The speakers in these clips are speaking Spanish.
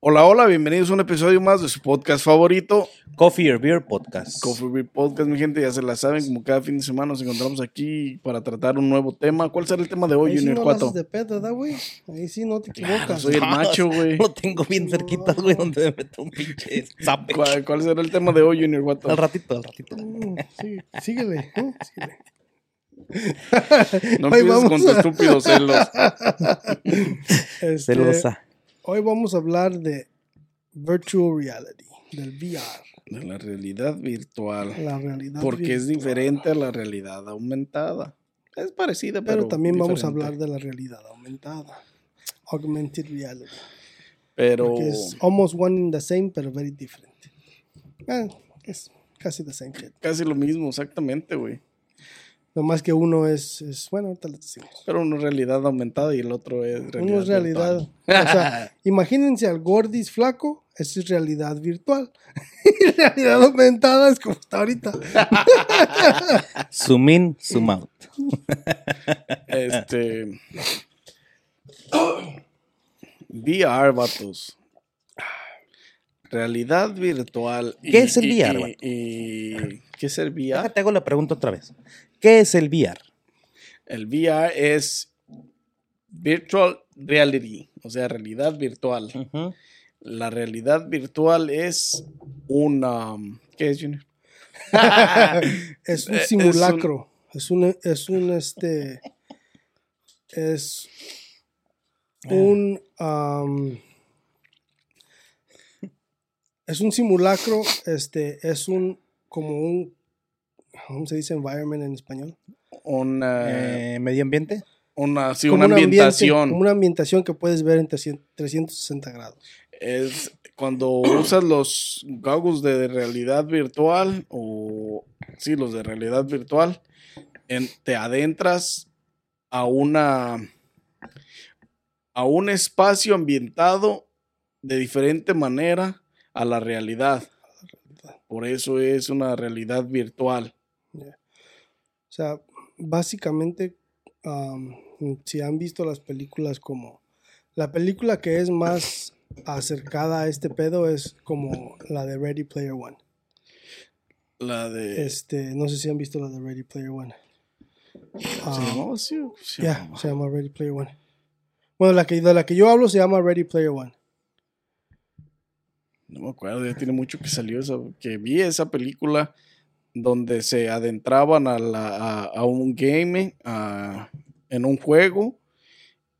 Hola, hola, bienvenidos a un episodio más de su podcast favorito, Coffee or Beer Podcast. Coffee Beer Podcast. Mi gente, ya se la saben, como cada fin de semana nos encontramos aquí para tratar un nuevo tema. ¿Cuál será el tema de hoy, Ahí sí Junior no 4? la haces de pedo, ¿verdad, güey? Ahí sí no te Claro, equivocas. soy el macho, güey. Lo tengo bien cerquita, güey, donde me meto un pinche zape. ¿Cuál, cuál será el tema de hoy, Junior Al 4? ratito, al ratito. Mm, sí, síguele, ¿eh? síguele. No empieces con tus estúpidos celos. Este, Celosa. Hoy vamos a hablar de virtual reality, del VR, De la realidad virtual. la realidad Porque es diferente a la realidad aumentada. Es parecida, pero. Pero también vamos a hablar de la realidad aumentada, augmented reality, Pero. porque es almost one in the same, pero very different. Eh, es casi the same. Casi lo mismo, exactamente, güey. No más que uno es, es bueno, ahorita les decimos. Pero uno es realidad aumentada y el otro es realidad. Uno es realidad. virtual. O sea, imagínense al gordis flaco, eso es realidad virtual. y realidad aumentada es como está ahorita. Zoom in, zoom out. Este. VR, vatos. Realidad virtual. y- ¿Qué es el y- VR, y- y- ¿Qué es el VR? Déjate, hago la pregunta otra vez. ¿Qué es el VR? El VR es Virtual Reality, o sea, realidad virtual. La realidad virtual es una. ¿Qué es, Junior? Es un Eh, simulacro. Es un, es un, este, es un, am, es un simulacro, este, es un, como un, ¿cómo se dice environment en español? Una. Eh, ¿Medio ambiente? una, sí, Como una un ambiente- ambientación. como una ambientación que puedes ver en 300 360 grados. es cuando usas los goggles de realidad virtual o sí, los de realidad virtual, en- te adentras a una a un espacio ambientado de diferente manera a la realidad. Por eso es una realidad virtual. O sea, básicamente, am, si han visto las películas como... La película que es más acercada a este pedo es como la de Ready Player One. La de Este, no sé si han visto la de Ready Player One. ¿se Ah, llamaba así se Ya, llamaba? se llama Ready Player One. Bueno, la que, de la que yo hablo se llama Ready Player One. No me acuerdo, ya tiene mucho que salió esa, que vi esa película donde se adentraban a, la, a, a un game, a- en un juego,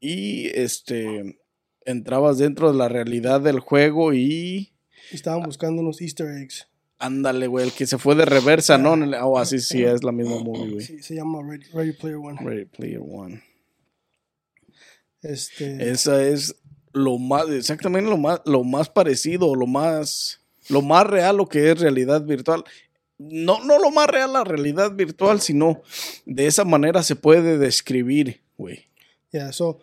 y este entrabas dentro de la realidad del juego y Estaban buscando unos Easter eggs. ándale, güey, el que se fue de reversa, ¿no? El- Oh, así sí, es la misma movie, güey. Sí, se llama Ready, Ready Player One. Ready Player One. Este, Esa es lo más, exactamente lo más, lo más parecido, lo más, lo más real lo que es realidad virtual. No, no lo más real la realidad virtual, sino de esa manera se puede describir, güey. Yeah, so,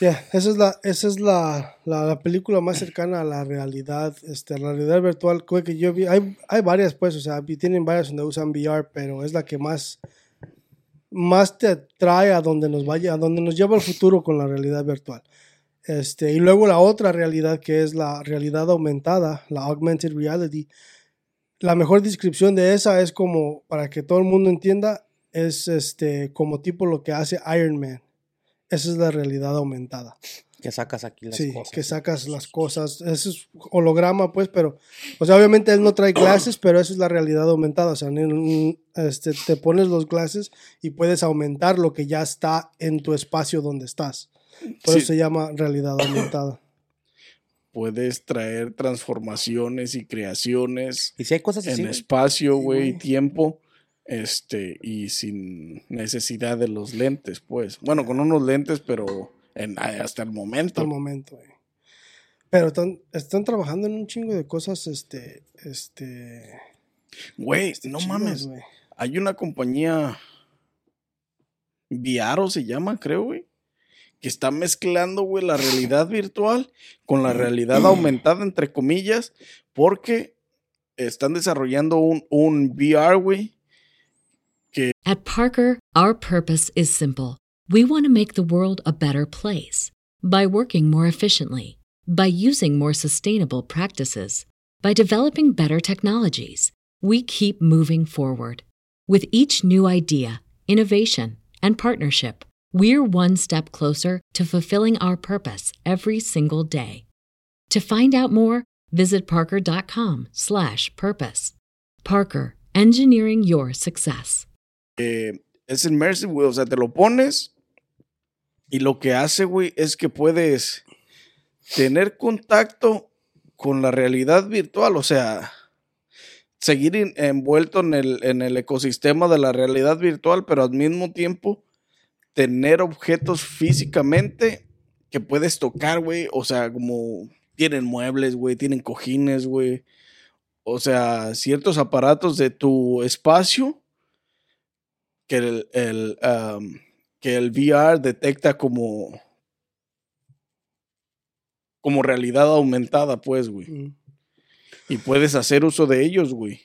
yeah, esa es la, esa es la, la, la película más cercana a la realidad, este, la realidad virtual que yo vi, hay, hay varias pues, o sea, tienen varias donde usan VR, pero es la que más, más te trae a donde nos vaya, a donde nos lleva el futuro con la realidad virtual. Este, y luego la otra realidad que es la realidad aumentada, la augmented reality. La mejor descripción de esa es como, para que todo el mundo entienda, es este, como tipo lo que hace Iron Man. Esa es la realidad aumentada. Que sacas aquí las sí, cosas. que sacas las cosas. Eso es holograma, pues, pero, o sea, obviamente él no trae glasses, pero esa es la realidad aumentada. O sea, este, te pones los glasses y puedes aumentar lo que ya está en tu espacio donde estás. Por Sí. eso se llama realidad aumentada. Puedes traer transformaciones y creaciones Y si hay cosas así, en espacio, Sí, güey, güey. tiempo, este, y sin necesidad de los lentes, pues. Bueno, con unos lentes, pero en, hasta el momento. hasta el momento. güey. Pero están, están trabajando en un chingo de cosas, este, este, Güey, este, no chidas, mames. Hay una compañía, Viaro se llama, creo, güey, que está mezclando, güey, la realidad virtual con la realidad aumentada, entre comillas, porque están desarrollando un, un VR, güey. At Parker, our purpose is simple. We want to make the world a better place by working more efficiently, By using more sustainable practices, by developing better technologies, we keep moving forward. With each new idea, innovation, and partnership, we're one step closer to fulfilling our purpose every single day. To find out more, visit parker.com/purpose. Parker, engineering your success. Eh, es immersive, güey. O sea, te lo pones y lo que hace, güey, es que puedes tener contacto con la realidad virtual. O sea, seguir envuelto en el, en el ecosistema de la realidad virtual, pero al mismo tiempo tener objetos físicamente que puedes tocar, güey. O sea, como tienen muebles, güey, tienen cojines, güey. O sea, ciertos aparatos de tu espacio que el, el, um, que el VR detecta como como realidad aumentada, pues, güey. Mm. Y puedes hacer uso de ellos, güey.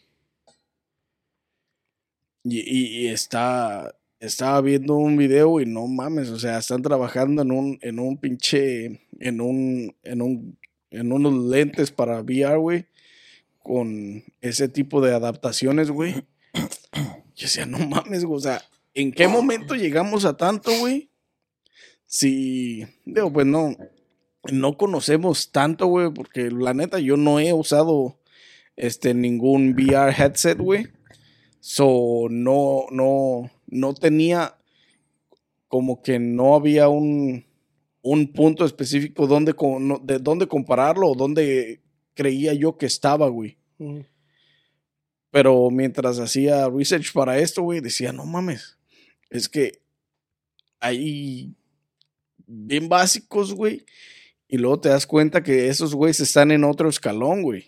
Y, y- y está. Estaba viendo un video y no mames, o sea, están trabajando en un, en un pinche, en un, en un, en unos lentes para VR, güey, con ese tipo de adaptaciones, güey. Yo decía, no mames, güey, o sea, ¿en qué momento llegamos a tanto, güey? Si, digo, pues no, no conocemos tanto, güey, porque la neta yo no he usado este ningún VR headset, güey. So no no no tenía como que no había un un punto específico donde de dónde compararlo o dónde creía yo que estaba, güey. Pero mientras hacía research para esto, güey, decía, no mames, es que hay bien básicos, güey, y luego te das cuenta que esos güeyes están en otro escalón, güey.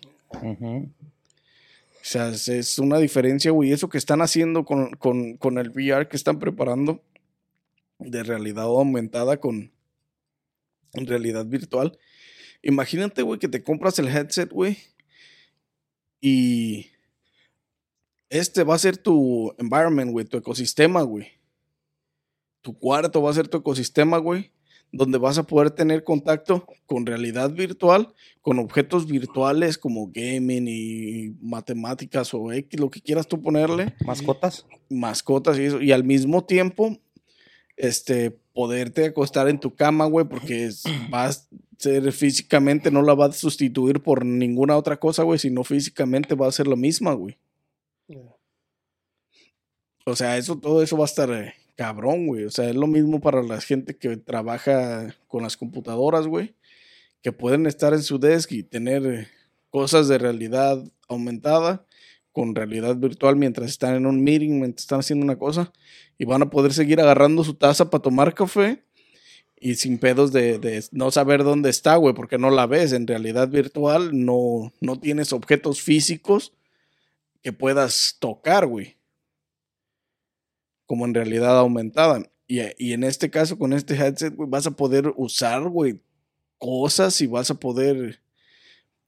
O sea, es, una diferencia, güey. Eso que están haciendo con, con, con el VR que están preparando de realidad aumentada con realidad virtual. Imagínate, güey, que te compras el headset, güey. Y este va a ser tu environment, güey, tu ecosistema, güey. Tu cuarto va a ser tu ecosistema, güey. Donde vas a poder tener contacto con realidad virtual con objetos virtuales como gaming y matemáticas o X, lo que quieras tú ponerle, ¿Mascotas? mascotas y eso, y al mismo tiempo, este, poderte acostar en tu cama, güey, porque es- vas a ser físicamente, no la vas a sustituir por ninguna otra cosa, güey, sino físicamente va a ser la misma, güey. Yeah. O sea, eso, todo eso va a estar eh, cabrón, güey. O sea, es lo mismo para la gente que trabaja con las computadoras, güey. Que pueden estar en su desk y tener cosas de realidad aumentada con realidad virtual mientras están en un meeting, mientras están haciendo una cosa. Y van a poder seguir agarrando su taza para tomar café. Y sin pedos de, de no saber dónde está, güey, porque no la ves. En realidad virtual no, no tienes objetos físicos que puedas tocar, güey como en realidad aumentada. Y, y en este caso, con este headset, güey, vas a poder usar, güey, cosas y vas a poder,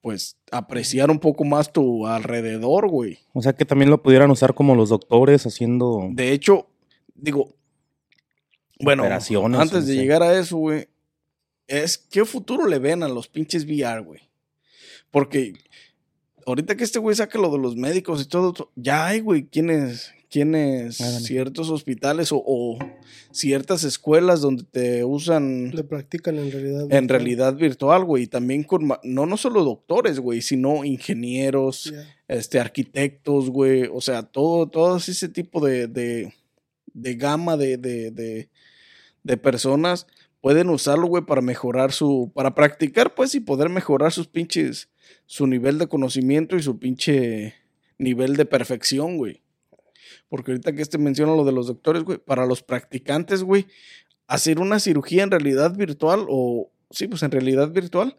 pues, apreciar un poco más tu alrededor, güey. O sea que también lo pudieran usar como los doctores haciendo. De hecho, digo, bueno, Operaciones, antes de llegar a eso, güey, es qué futuro le ven a los pinches VR, güey. Porque ahorita que este güey saca lo de los médicos y todo, ya hay, güey, quienes, quienes, Ah, ciertos hospitales o, o ciertas escuelas donde te usan Le practican en realidad. en virtual. realidad virtual, güey. Y también con, no, no solo doctores, güey, sino ingenieros, Yeah. este, arquitectos, güey. O sea, todo, todo ese tipo de, de, de gama de, de, de, de personas pueden usarlo, güey, para mejorar su, para practicar, pues, y poder mejorar sus pinches, su nivel de conocimiento y su pinche nivel de perfección, güey. Porque ahorita que este menciona lo de los doctores, güey, para los practicantes, güey, hacer una cirugía en realidad virtual o, sí, pues en realidad virtual,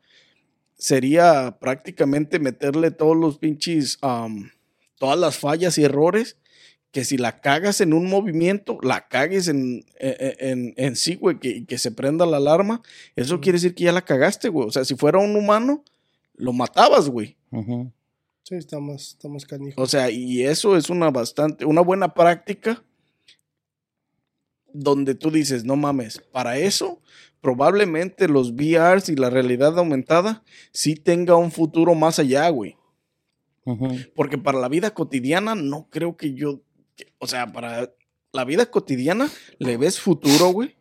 sería prácticamente meterle todos los pinches, am, todas las fallas y errores que si la cagas en un movimiento, la cagues en, en, en- en sí, güey, que, que se prenda la alarma, eso quiere decir que ya la cagaste, güey. O sea, si fuera un humano, lo matabas, güey. Sí, está más, está más canijo. O sea, y eso es una bastante, una buena práctica donde tú dices, no mames, para eso, probablemente los VRs y la realidad aumentada sí tenga un futuro más allá, güey. Porque para la vida cotidiana no creo que yo, que- o sea, para la vida cotidiana le ves futuro, güey.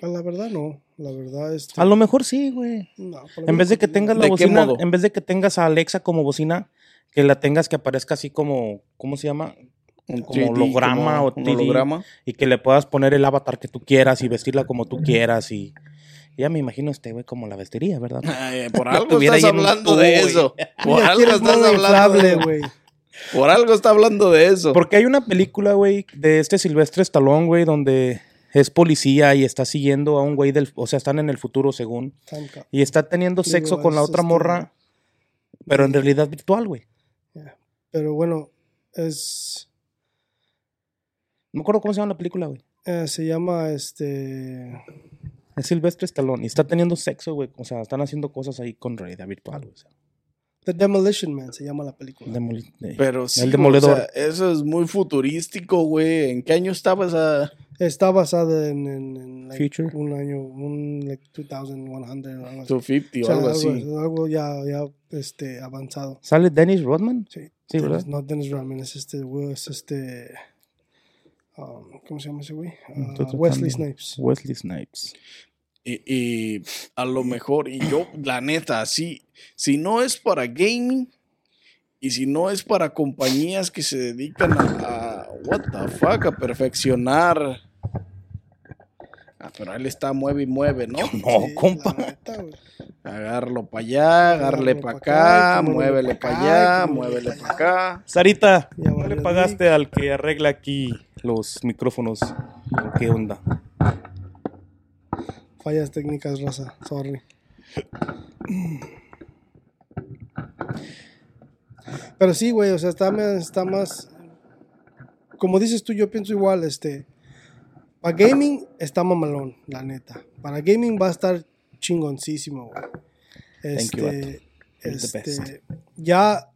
Ah, La verdad no, la verdad este, A lo mejor sí, güey. no, por lo En vez de que tengas la ¿De qué bocina, modo? en vez de que tengas a Alexa como bocina, que la tengas que aparezca así como, ¿cómo se llama? Un Como 3D, holograma o un 3D. holograma. Y que le puedas poner el avatar que tú quieras y vestirla como tú quieras y ya me imagino este güey como la vestiría, ¿verdad? Ay, por algo estás hablando de eso. Por algo estás hablando. inflable, güey. Por algo está hablando de eso. Porque hay una película, güey, de este Silvestre Stallone, güey, donde es policía y está siguiendo a un güey del, o sea, están en el futuro según y está teniendo sexo con la otra morra, pero en realidad virtual, güey. Pero bueno, es No me acuerdo cómo se llama la película, güey. eh, se llama este Es Silvestre Stallone y está teniendo sexo, güey. O sea, están haciendo cosas ahí con realidad virtual, güey. O sea, The Demolition Man se llama la película. demoli- eh, Pero sí, el güey, demoledor. o sea, eso es muy futurístico, güey. ¿En qué año estaba esa? Está basada en, en- en, like, Future. un año, un like 2100 o algo así. 250 o, algo así. algo ya, ya este, avanzado. ¿Sale Dennis Rodman? Sí, Sí, ¿verdad? No, Dennis Rodman, es este, güey, es este, um, ¿cómo se llama ese güey? Ah, Wesley. Snipes. Wesley Snipes. Y, y a lo mejor, y yo, la neta, sí, si no es para gaming y si no es para compañías que se dedican a, a what the fuck, a perfeccionar. Ah, pero él está mueve y mueve, ¿no? No, Sí, compa. neta. Agarrarlo para allá, Agarrarlo para pa' acá, acá, muévele para pa' acá, allá, que muévele para pa' acá. Sarita, ¿no le pagaste al que arregla aquí los micrófonos? ¿Qué onda? Fallas técnicas, raza. Sorry. Pero sí, güey, o sea, está, más- está más. Como dices tú, yo pienso igual, este. Para gaming está mamalón, la neta. Para gaming va a estar chingoncísimo, güey. Este, este, ya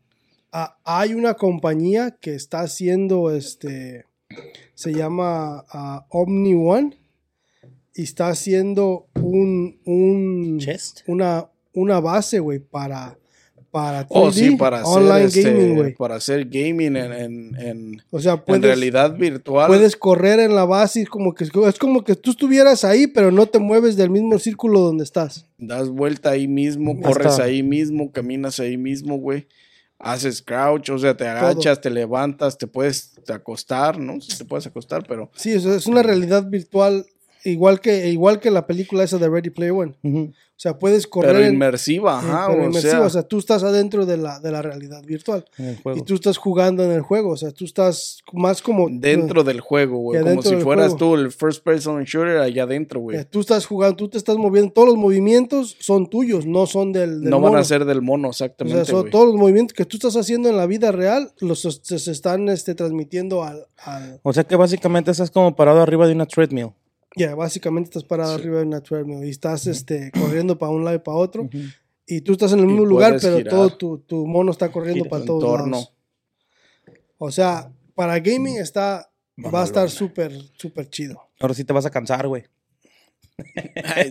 hay una compañía que está haciendo este. Se llama ah, Omni One y está haciendo un, un Chest. una, una base, güey, para, para 3D, Oh, sí, para hacer, online este, gaming, güey. para hacer gaming en, en, en- O sea, en puedes, realidad virtual. puedes correr en la base y como que es como que tú estuvieras ahí, pero no te mueves del mismo círculo donde estás. Das vuelta ahí mismo, Ya corres está. ahí mismo, caminas ahí mismo, güey. Haces crouch, o sea, te agachas, te levantas, te puedes acostar, ¿no? Sí te puedes acostar, pero Sí, o sea, es una realidad virtual igual que igual que la película esa de Ready Player One. O sea, puedes correr pero en- inmersiva, eh, ajá, pero o, inmersivo, sea, o sea, tú estás adentro de la, de la realidad virtual En el juego. y tú estás jugando en el juego, o sea, tú estás más como dentro del juego, güey, como si fueras juego. tú el first person shooter allá adentro, güey. tú estás jugando, tú te estás moviendo, todos los movimientos son tuyos, no son del, del No van a ser del mono, O exactamente, sea, son todos los movimientos que tú estás haciendo en la vida real, los se, se están este, transmitiendo al... al O sea que básicamente estás como parado arriba de una treadmill. Ya, básicamente estás parado arriba de una treadmill y estás este, corriendo para un lado y para otro. Y tú estás en el mismo lugar, pero girar. todo tu, tu mono está corriendo Gira para tu todos entorno. lados. O sea, para gaming está... Va a estar súper, súper chido. Ahora sí te vas a cansar, güey.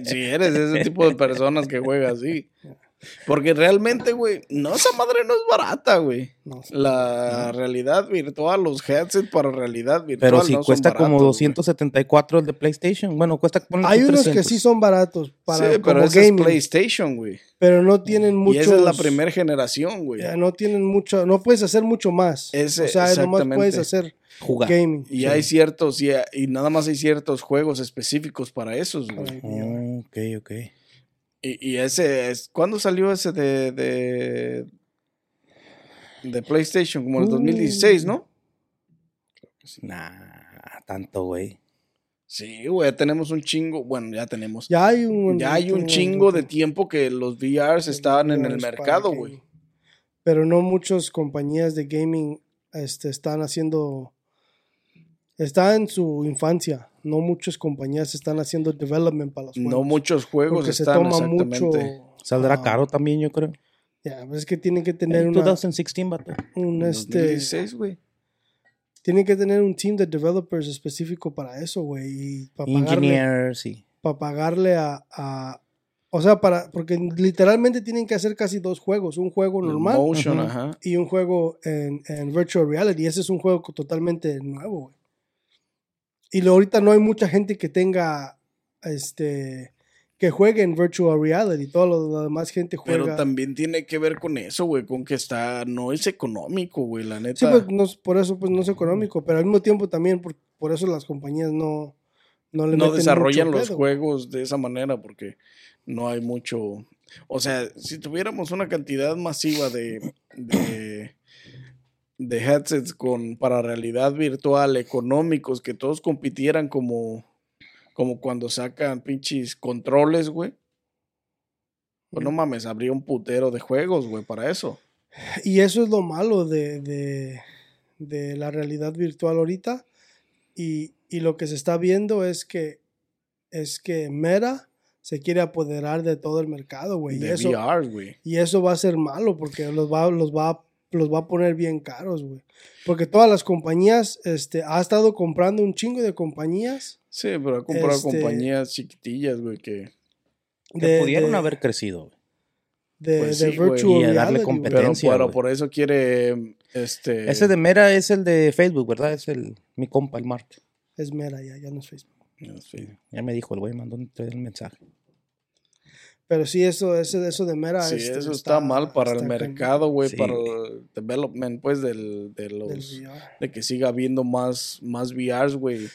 Si eres ese tipo de personas que juega así. Porque realmente, güey, no, esa madre no es barata, güey. No, La realidad virtual, los headsets para realidad virtual. Pero si no son cuesta como baratos, 274 el de PlayStation. Bueno, cuesta Hay unos que 300. sí son baratos para sí, pero como ese es gaming, PlayStation, güey. pero no tienen Y muchos... esa es la primera generación, güey. Ya, no tienen mucho, no puedes hacer mucho más. Ese- o sea, nomás puedes hacer Jugar. gaming. Y hay ciertos, y, y nada más hay ciertos juegos específicos para esos, güey. Oh, ok, ok. Y, y ese es. ¿Cuándo salió ese de. de, de PlayStation? Como en el Uh. 2016, ¿no? Nah, tanto, güey. Sí, güey, tenemos un chingo. Bueno, ya tenemos. Ya hay un, Ya hay un chingo de tiempo que los VRs estaban en el VRs mercado, güey. Pero no muchas compañías de gaming este, están haciendo. Está en su infancia. No muchas compañías están haciendo development para los juegos. No muchos juegos porque se están toma mucho. Saldrá caro también, yo creo. Ya, pues es que tienen que tener En una, 2016, vato. un en este, 2016, güey. tienen que tener un team de developers específico para eso, güey, y para pagarle, Engineers, sí. pagarle a, a- O sea, para. Porque literalmente tienen que hacer casi dos juegos: un juego normal Motion, y un juego en, en virtual reality. Ese es un juego totalmente nuevo, güey. Y lo, ahorita no hay mucha gente que tenga. Este. Que juegue en virtual reality. Toda lo- la demás gente juega. Pero también tiene que ver con eso, güey, con que está, no es económico, güey, la neta. Sí, pues, no es- por eso pues no es económico, pero al mismo tiempo también por, por eso las compañías no, no le no desarrollan los pedo. juegos de esa manera porque no hay mucho. O sea, si tuviéramos una cantidad masiva de, de, de headsets con, para realidad virtual económicos que todos compitieran como, como cuando sacan pinches controles, güey. Pues no mames, habría un putero de juegos, güey, para eso. Y eso es lo malo de, de, de la realidad virtual ahorita. Y, y lo que se está viendo es que es que Meta se quiere apoderar de todo el mercado, güey. Y De eso, VR, güey. y eso va a ser malo porque los va, los va, los va a poner bien caros, güey. Porque todas las compañías, este, ha estado comprando un chingo de compañías. Sí, pero ha comprado Este- compañías chiquitillas, güey, que... Que de- pudieron de- haber crecido. güey. de, Pues de sí, güey. virtual Y a darle. Pero, competencia. pero güey. por eso quiere, este... Ese de Mera es el de Facebook, ¿verdad? Es el mi compa, el Mark. Es Meta ya, ya no es Facebook. Sí. Ya me dijo el güey, mandó un- el mensaje. Pero sí, eso, eso, eso de Meta. Sí, este, eso está, mal para el está mercado, güey, Sí, para el development, pues, del, de del los... VR. De que siga habiendo más, más VRs, güey,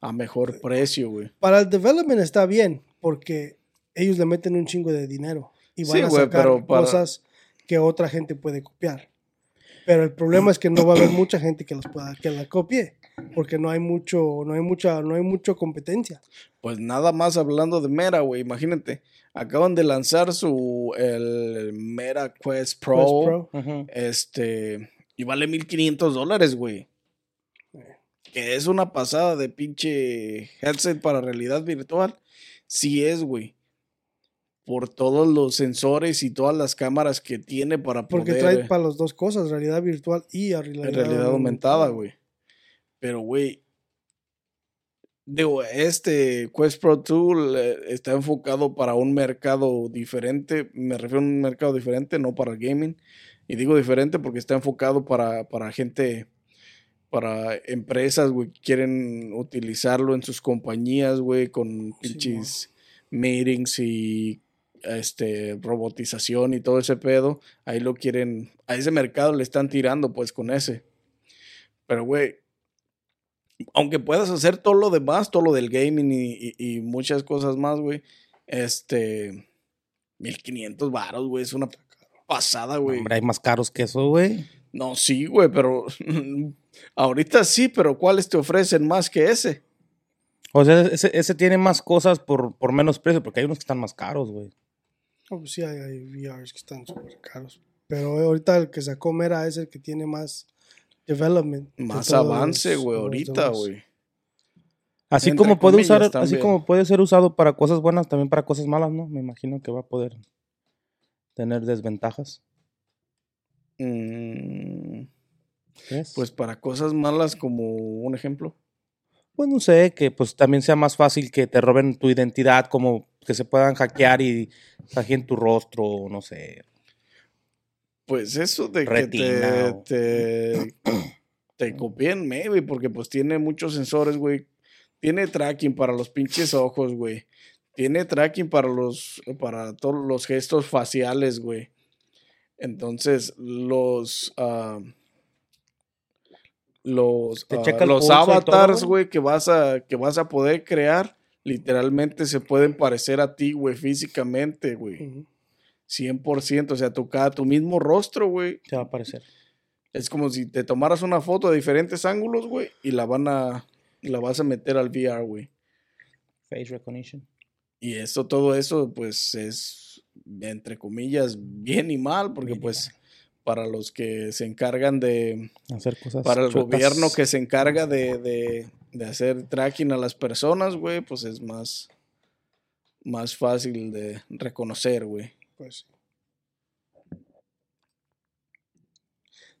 a mejor precio, güey. Para el development está bien, porque ellos le meten un chingo de dinero y van Sí, a güey, sacar pero para- cosas que otra gente puede copiar. Pero el problema es que no va a haber mucha gente que los pueda, que la copie, porque no hay mucho, no hay mucha, no hay mucho competencia. Pues nada más hablando de Meta, güey, imagínate. Acaban de lanzar su, el Meta Quest Pro, Quest Pro. Este, y vale 1500 dólares, güey. Que es una pasada de pinche headset para realidad virtual. Sí es, güey. Por todos los sensores y todas las cámaras que tiene para Porque poder... trae para las dos cosas, realidad virtual y realidad, en realidad aumentada, güey. Pero, güey, digo, este Quest Pro Tool eh, está enfocado para un mercado diferente. Me refiero a un mercado diferente, no para el gaming. Y digo diferente porque está enfocado para, para gente, para empresas, güey, que quieren utilizarlo en sus compañías, güey, con Sí, pinches meetings y este robotización y todo ese pedo. Ahí lo quieren, a ese mercado le están tirando, pues, con ese. Pero, güey, aunque puedas hacer todo lo demás, todo lo del gaming y, y- y muchas cosas más, güey, este, 1500 varos, güey, es una pasada, güey. Hombre, hay más caros que eso, güey. No, sí, güey, pero ahorita sí, pero ¿cuáles te ofrecen más que ese? O sea, ese, ese tiene más cosas por, por menos precio, porque hay unos que están más caros, güey. No, pues sí, hay, hay VRs que están súper caros. Pero ahorita el que sacó Mera es el que tiene más development. de Más avance, güey, ahorita, güey. Así Entre como puede usar, así como puede ser usado para cosas buenas, también para cosas malas, ¿no? Me imagino que va a poder tener desventajas. Mm, pues para cosas malas como un ejemplo. Pues no sé, que pues también sea más fácil que te roben tu identidad, como que se puedan hackear y hackeen tu rostro, no sé. Pues eso de Retina que te, te, te copien, maybe, porque pues tiene muchos sensores, güey. Tiene tracking para los pinches ojos, güey. Tiene tracking para los, para todos los gestos faciales, güey. Entonces, los, ah, los, ah, los avatars, güey. que vas a, que vas a poder crear, literalmente se pueden parecer a ti, güey, físicamente, güey. 100%, o sea, tu, cada, tu mismo rostro, güey. Te va a aparecer. Es como si te tomaras una foto de diferentes ángulos, güey, y la van a, la vas a meter al VR, güey. Face recognition. Y eso, todo eso, pues, es, entre comillas, bien y mal, porque Bien pues, para los que se encargan de, Hacer cosas. para el gobierno que se encarga de, de, de hacer tracking a las personas, güey, pues es más, más fácil de reconocer, güey. Pues sí.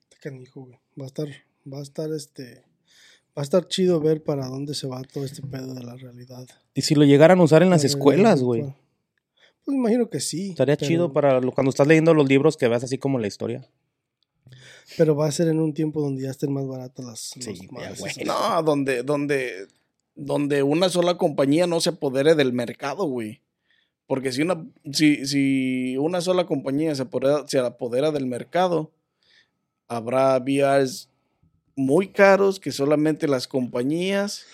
Está canijo, güey. Va a estar, va a estar este. Va a estar chido ver para dónde se va todo este pedo de la realidad. Y si lo llegaran a usar en las La escuelas, güey. virtual. Pues imagino que sí. Estaría pero- chido para lo- cuando estás leyendo los libros que veas así como la historia. Pero va a ser en un tiempo donde ya estén más baratas las. Sí, los. No, donde, donde, donde una sola compañía no se apodere del mercado, güey. Porque si una, si, si una sola compañía se apodera, se apodera del mercado, habrá VRs muy caros que solamente las compañías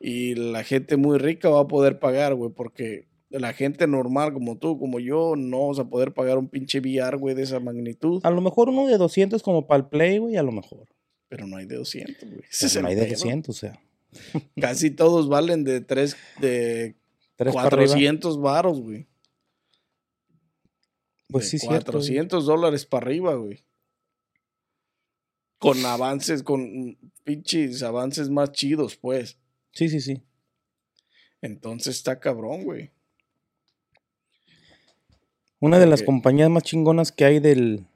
y la gente muy rica va a poder pagar, güey, porque la gente normal como tú, como yo, no vamos a poder pagar un pinche VR, güey, de esa magnitud. A lo mejor uno de 200 como para el Play, güey, a lo mejor. Pero no hay de 200, güey. No hay de pedo. 200, o sea. Casi todos valen de tres, de Tres para arriba. 400 varos, güey. Pues De sí, cierto. güey. 400 dólares para arriba, güey. Con avances, con pinches avances más chidos, pues. Sí, sí, sí. Entonces está cabrón, güey. Una de las compañías más chingonas que hay del.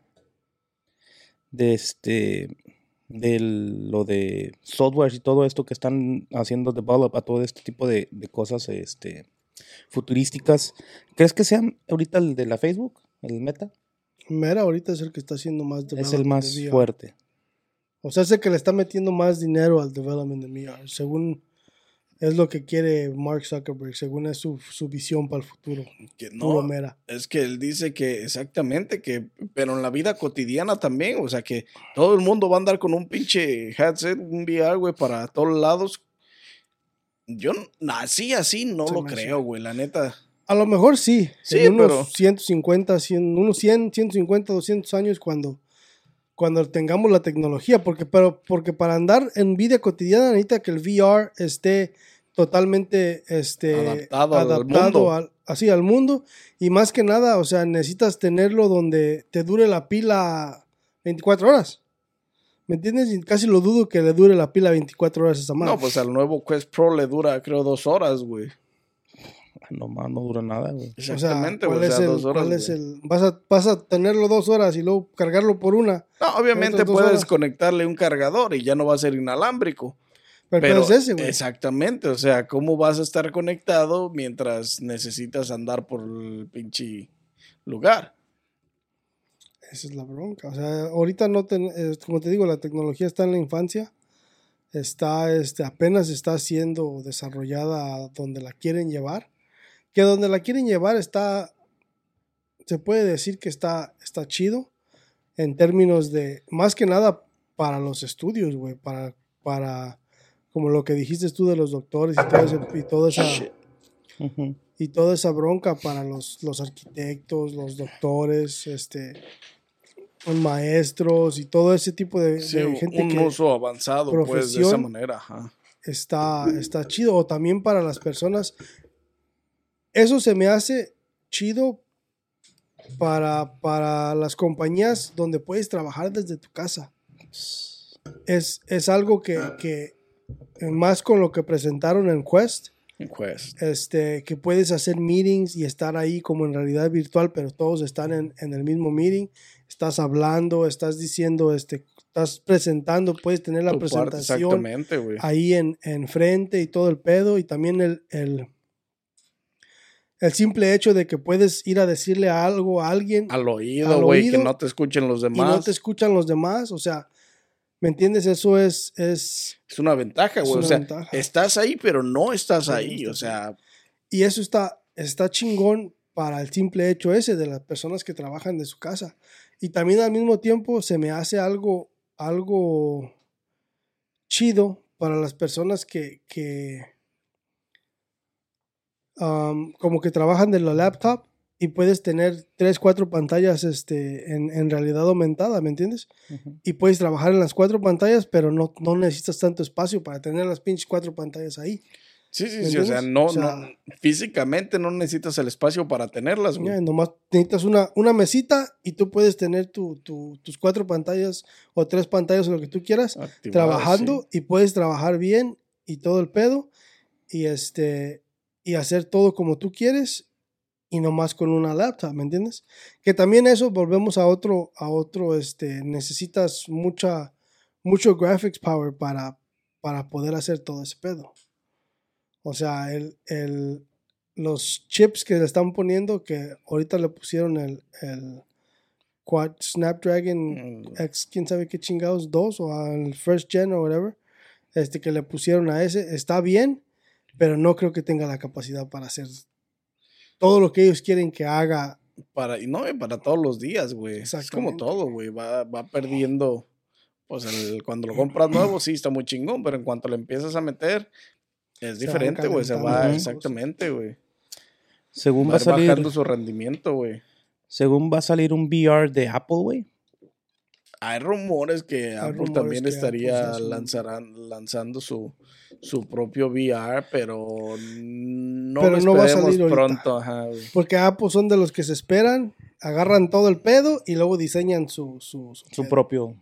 De este. De lo de software y todo esto que están haciendo develop a todo este tipo de, de cosas este, futurísticas. ¿Crees que sea ahorita el de la Facebook? ¿El Meta? Mera ahorita es el que está haciendo más Es el más fuerte. O sea, es el que le está metiendo más dinero al development de VR. Según es lo que quiere Mark Zuckerberg, según es su, su visión para el futuro. Que no, Mera. es que él dice que exactamente, que, pero en la vida cotidiana también, o sea que todo el mundo va a andar con un pinche headset, un VR, güey, para todos lados. Yo nací así, no Se lo creo, güey, la neta. A lo mejor sí. Sí, en unos pero- 150, 100, unos 100, 150, 200 años cuando, cuando tengamos la tecnología. Porque, pero, porque para andar en vida cotidiana necesita que el VR esté totalmente este, Adaptado al mundo. al- así al mundo. Y más que nada, o sea, necesitas tenerlo donde te dure la pila 24 horas. ¿Me entiendes? Y casi lo dudo que le dure la pila 24 horas a esa madre. No, pues al nuevo Quest Pro le dura, creo, dos horas, güey. No más, no dura nada, güey. O sea, Exactamente, ¿cuál, güey. O es sea, el, dos horas. cuál es güey. el- vas, a, vas a tenerlo dos horas y luego cargarlo por una. No, obviamente puedes horas. conectarle un cargador y ya no va a ser inalámbrico. Pero, Pero, es ese, güey. exactamente, o sea, ¿cómo vas a estar conectado mientras necesitas andar por el pinche lugar? Esa es la bronca. O sea, ahorita no, ten- eh, como te digo, la tecnología está en la infancia. Está, este, apenas está siendo desarrollada donde la quieren llevar. Que donde la quieren llevar está, se puede decir que está, está chido en términos de, más que nada para los estudios, güey, para, para, como lo que dijiste tú de los doctores y todo ese- y toda esa, y toda esa bronca para los, los arquitectos, los doctores, este, los maestros y todo ese tipo de, Sí, de un gente un que uso avanzado, pues, de esa manera. Ajá. está, está chido. O también para las personas. Eso se me hace chido para, para las compañías donde puedes trabajar desde tu casa. Es, es algo que, que, más con lo que presentaron en Quest, Un Quest. este, que puedes hacer meetings y estar ahí como en realidad virtual, pero todos están en, en el mismo meeting. Estás hablando, estás diciendo, este, estás presentando, puedes tener la Tu presentación ahí en, en frente y todo el pedo. Y también el, el, el simple hecho de que puedes ir a decirle algo a alguien Al oído, güey, que no te escuchen los y demás. no te escuchan los demás. O sea, ¿me entiendes? Eso es, es Es una ventaja, güey. O una sea, ventaja. estás ahí, pero no estás Sí, ahí. O sea, y eso está, está chingón para el simple hecho ese de las personas que trabajan de su casa. Y también al mismo tiempo se me hace algo, algo chido para las personas que, que um, como que trabajan de la laptop y puedes tener tres, cuatro pantallas este, en, en realidad aumentada, ¿me entiendes? Ujú. Y puedes trabajar en las cuatro pantallas, pero no, no necesitas tanto espacio para tener las pinches cuatro pantallas ahí. sí, sí, ¿Me sí. O sea, no, O sea- no, físicamente no necesitas el espacio para tenerlas, güey. Ya, nomás necesitas una, una mesita y tú puedes tener tu, tu- tus cuatro pantallas o tres pantallas o lo que tú quieras Activadas, trabajando sí. y puedes trabajar bien y todo el pedo y este y hacer todo como tú quieres y nomás con una laptop, ¿me entiendes? Que también eso volvemos a otro a otro este necesitas mucha mucho graphics power para para poder hacer todo ese pedo. O sea, el, el, los chips que le están poniendo, que ahorita le pusieron el, el Quad Snapdragon Mm. X, quién sabe qué chingados, 2 o al First Gen o whatever, este que le pusieron a ese, está bien, pero no creo que tenga la capacidad para hacer todo lo que ellos quieren que haga. Para, no, y para todos los días, güey. Es como Exactamente. todo, güey. Va, va perdiendo. Pues el, cuando lo compras nuevo, sí, está muy chingón, pero en cuanto le empiezas a meter, es Se diferente, güey. Se va, exactamente, güey. Según Va, va a salir, bajando su rendimiento, güey. según va a salir un VR de Apple, güey. Hay rumores que Apple rumores también que estaría Apple lanzarán- lanzando su, su propio VR, pero no Pero lo no va a salir pronto. Ajá. Porque Apple son de los que se esperan, agarran todo el pedo y luego diseñan su, su, su Su propio.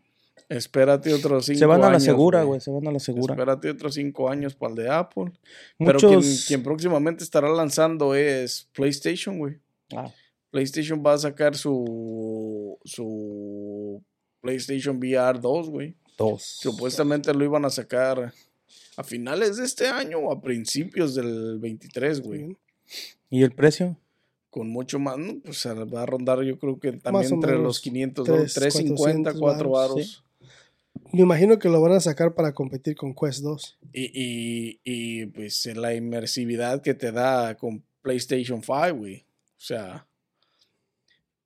Espérate otros cinco Se van a la años, segura, güey. Se van a la segura. Espérate otros cinco años para el de Apple. Pero quien próximamente estará lanzando es PlayStation, güey. Ah, PlayStation va a sacar su, su PlayStation VR 2, güey. dos. Supuestamente lo iban a sacar a finales de este año o a principios del 23, güey. ¿Y el precio? Con mucho más, ¿no? pues se va a rondar yo creo que también entre menos los 500, tres, dólares, 350, 400 4 varos, varos. Me imagino que lo van a sacar para competir con Quest 2. Y, y, y pues la inmersividad que te da con PlayStation 5, güey. O sea,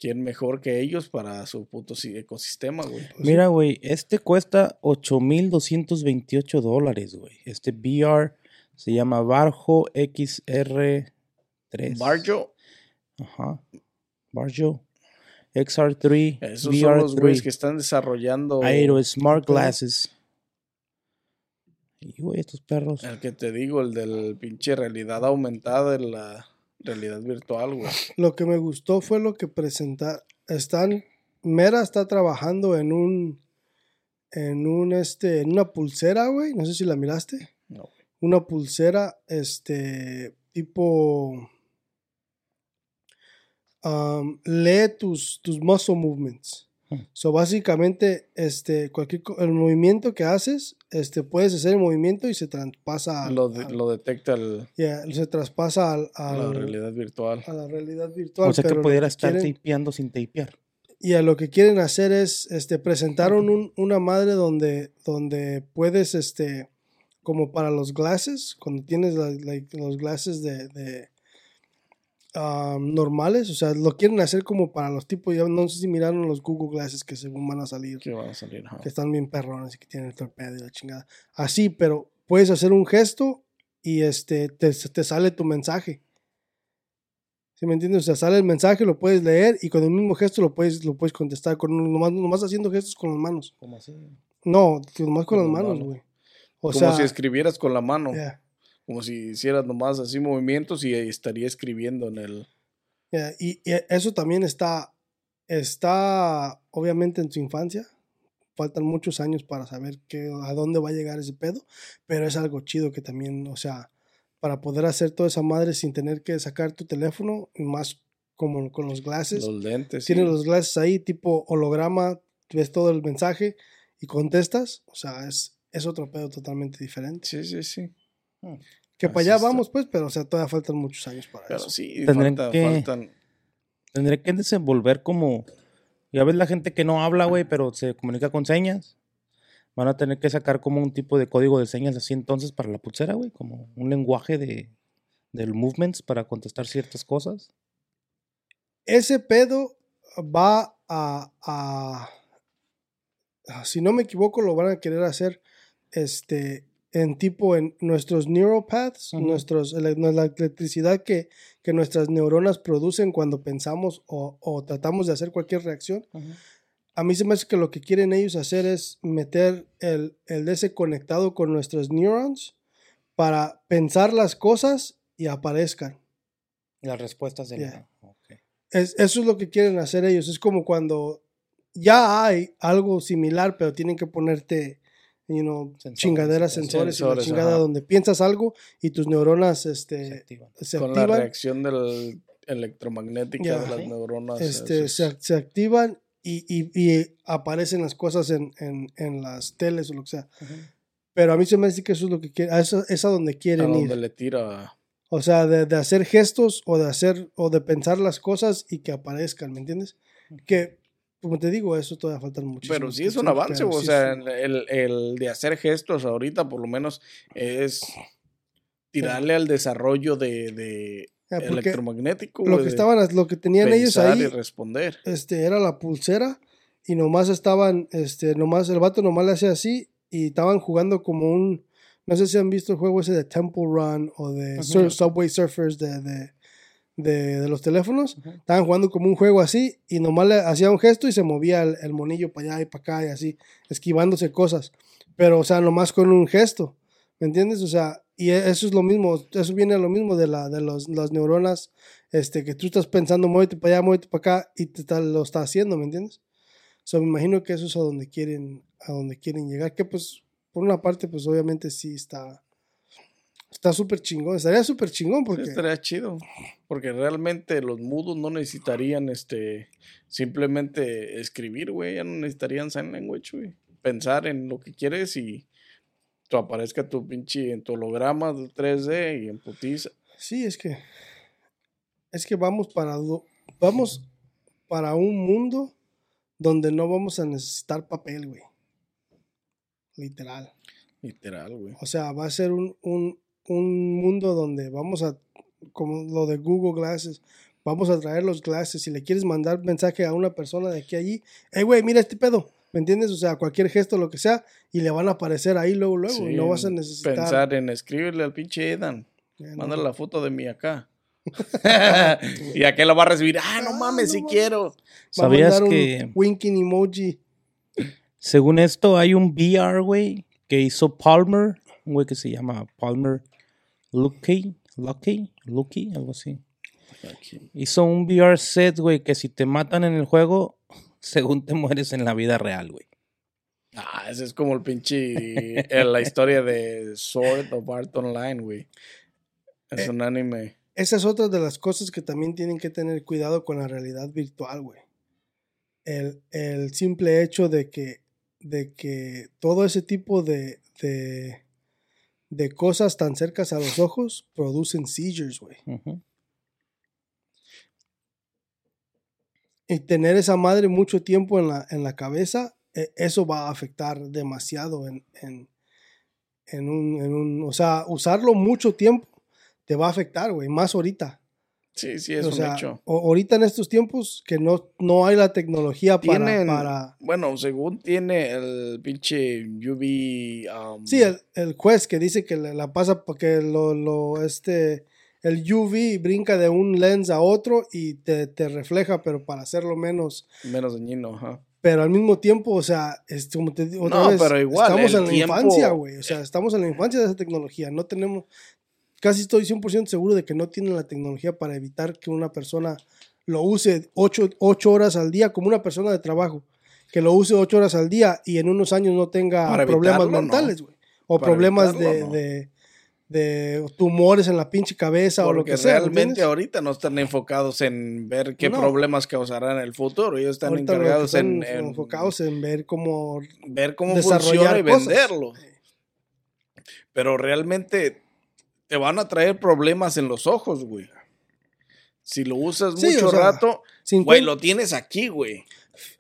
¿quién mejor que ellos para su puto si- ecosistema, güey? Pues Mira, güey, este cuesta 8,228 dólares, güey. Este VR se llama Barjo XR3. Barjo, Ajá. Barjo. XR3. esos son los güeyes VR3. que están desarrollando Aero Smart. Glasses. Y, güey, estos perros. el que te digo, el del pinche realidad aumentada de la realidad virtual, güey. Lo que me gustó fue lo que presentaron. Están. Mera está trabajando en un. En un este. En una pulsera, güey. No sé si la miraste. No, güey. Una pulsera. Este. Tipo. um, lee tus, tus muscle movements. So, básicamente, este, cualquier co- el movimiento que haces, este, puedes hacer el movimiento y se traspasa al, Lo, de- al- lo detecta el- yeah, se traspasa al, la al- realidad virtual. a la realidad virtual. O sea que pudiera estar quieren- tapeando sin tapear. y a lo que quieren hacer es, este, presentaron un- una madre donde, donde puedes, este, como para los glasses, cuando tienes la- los glasses de, de, um, normales, o sea, lo quieren hacer como para los tipos, ya no sé si miraron los Google Glasses que según van a salir, Que va a salir. que están bien perrones y que tienen el torpedo y la chingada. Así, pero puedes hacer un gesto y este, te, te sale tu mensaje. ¿Sí me entiendes? O sea, sale el mensaje, lo puedes leer y con el mismo gesto lo puedes, lo puedes contestar, con, nomás, nomás haciendo gestos con las manos. ¿Cómo así? No, nomás con, Con las manos, güey. O Como sea, si escribieras con la mano. yeah, Como si hicieras nomás así movimientos y estaría escribiendo en el. yeah, Y, y eso también está, está obviamente en su infancia. Faltan muchos años para saber qué, a dónde va a llegar ese pedo, pero es algo chido que también, o sea, para poder hacer toda esa madre sin tener que sacar tu teléfono, y más como con los glasses. Los lentes. Tienes sí. los glasses ahí, tipo holograma, ves todo el mensaje y contestas. O sea, es, es otro pedo totalmente diferente. Sí, sí, sí. Que para allá está. vamos, pues, pero o sea, todavía faltan muchos años para Pero eso. sí, Tendrían falta- que- faltan. Tendré que desenvolver como. Ya ves la gente que no habla, güey, pero se comunica con señas. Van a tener que sacar como un tipo de código de señas así entonces para la pulsera, güey. Como un lenguaje de del movements para contestar ciertas cosas. Ese pedo va a, a- a- Si no me equivoco, lo van a querer hacer este, en tipo en nuestros neuropaths, Ujú. nuestros, la electricidad que, que nuestras neuronas producen cuando pensamos o, o tratamos de hacer cualquier reacción. A mí se me hace que lo que quieren ellos hacer es meter el, el ese conectado con nuestros neurons para pensar las cosas y aparezcan. Las respuestas de Yeah. Es- eso es lo que quieren hacer ellos. Es como cuando ya hay algo similar, pero tienen que ponerte, you know, Sensores, chingaderas, sensores. sensores, y la chingada ajá. donde piensas algo y tus neuronas Se este, activan. se Con la reacción del electromagnética Ya. de las neuronas. este, se, se activan y, y- y aparecen las cosas en, en- en las teles o lo que sea. Ujú. Pero a mí se me hace que eso es lo que quiere, a eso es a donde A quieren donde ir. le tira. O sea, de, de hacer gestos o de hacer o de pensar las cosas y que aparezcan, ¿me entiendes? Que, como te digo, eso todavía falta muchísimo. Pero sí es un avance, o sea, el, el de hacer gestos ahorita por lo menos es tirarle al desarrollo de, de electromagnético. lo que estaban, lo que tenían ellos ahí, y responder. este, era la pulsera y nomás estaban, este, nomás, el vato nomás le hacía así y estaban jugando como un, no sé si han visto el juego ese de Temple Run o de. Sur- Subway Surfers de, de, de, de los teléfonos, estaban jugando como un juego así y nomás le hacía un gesto y se movía el, el monillo para allá y para acá y así, esquivándose cosas, pero o sea, nomás con un gesto, ¿me entiendes? O sea, y e- eso es lo mismo, eso viene a lo mismo de, la, de los, las neuronas, este, que tú estás pensando, muévete para allá, muévete para acá, y te está- lo está haciendo, ¿me entiendes? So, me imagino que eso es a donde quieren, a donde quieren llegar, que pues, por una parte, pues obviamente sí está, está súper chingón, estaría súper chingón Sí, porque... estaría chido. Porque realmente los mudos no necesitarían este simplemente escribir, güey. Ya no necesitarían sign language, güey. Pensar en lo que quieres y tú aparezca tu pinche en tu holograma de 3D y en putiza. Sí, es que es que vamos para do- vamos para un mundo donde no vamos a necesitar papel, güey. Literal. Literal, güey. O sea, va a ser un, un, un mundo donde vamos a, como lo de Google Glasses, vamos a traer los glasses. Si le quieres mandar mensaje a una persona de aquí a allí, hey, güey, mira este pedo. ¿Me entiendes? O sea, cualquier gesto, lo que sea, y le van a aparecer ahí luego, luego. y no vas a necesitar. Pensar en escribirle al pinche Edan. No. Mándale la foto de mí acá. y aquel lo va a recibir. Ah, no Ah, mames, no si mames. quiero. Va a ¿Sabías mandar un que winking emoji. según esto hay un VR, güey, que hizo Palmer, un güey que se llama Palmer Lucky, Lucky, Lucky, algo así. Hizo un VR set, güey, que si te matan en el juego, según te mueres en la vida real, güey. Ah, ese es como el pinche. eh, la historia de Sword of Art Online, güey. Es Eh, un anime. Esa es otra de las cosas que también tienen que tener cuidado con la realidad virtual, güey. El, el simple hecho de que, de que todo ese tipo de, de, de cosas tan cercas a los ojos producen seizures, güey. Y tener esa madre mucho tiempo en la, en la cabeza, eh, eso va a afectar demasiado en, en, en un, en un... O sea, usarlo mucho tiempo te va a afectar, güey, más ahorita. Sí, sí, es o un sea, hecho. o- ahorita en estos tiempos que no, no hay la tecnología para, Tienen, para... bueno, según tiene el pinche UV. um, Sí, el, el juez que dice que la, la pasa porque lo, lo, este, el UV brinca de un lens a otro y te, te refleja, pero para hacerlo menos, menos dañino, ajá. pero al mismo tiempo, o sea, es como te digo, otra No, vez, pero igual, estamos en la infancia, güey, o sea, estamos en la infancia de esa tecnología, no tenemos, casi estoy 100% seguro de que no tienen la tecnología para evitar que una persona lo use ocho, ocho horas al día como una persona de trabajo, que lo use ocho horas al día y en unos años no tenga Para problemas evitarlo, no. mentales, güey, o Para problemas de, evitarlo, no. de, de tumores en la pinche cabeza o lo Porque que sea, ¿me realmente ahorita no están enfocados en ver qué No. problemas causarán en el futuro. Ellos están Ahorita encargados están en, en enfocados en ver cómo ver cómo desarrollar funciona y cosas. venderlo. Pero realmente te van a traer problemas en los ojos, güey. Si lo usas Sí, mucho o sea, rato, 50 güey, lo tienes aquí, güey.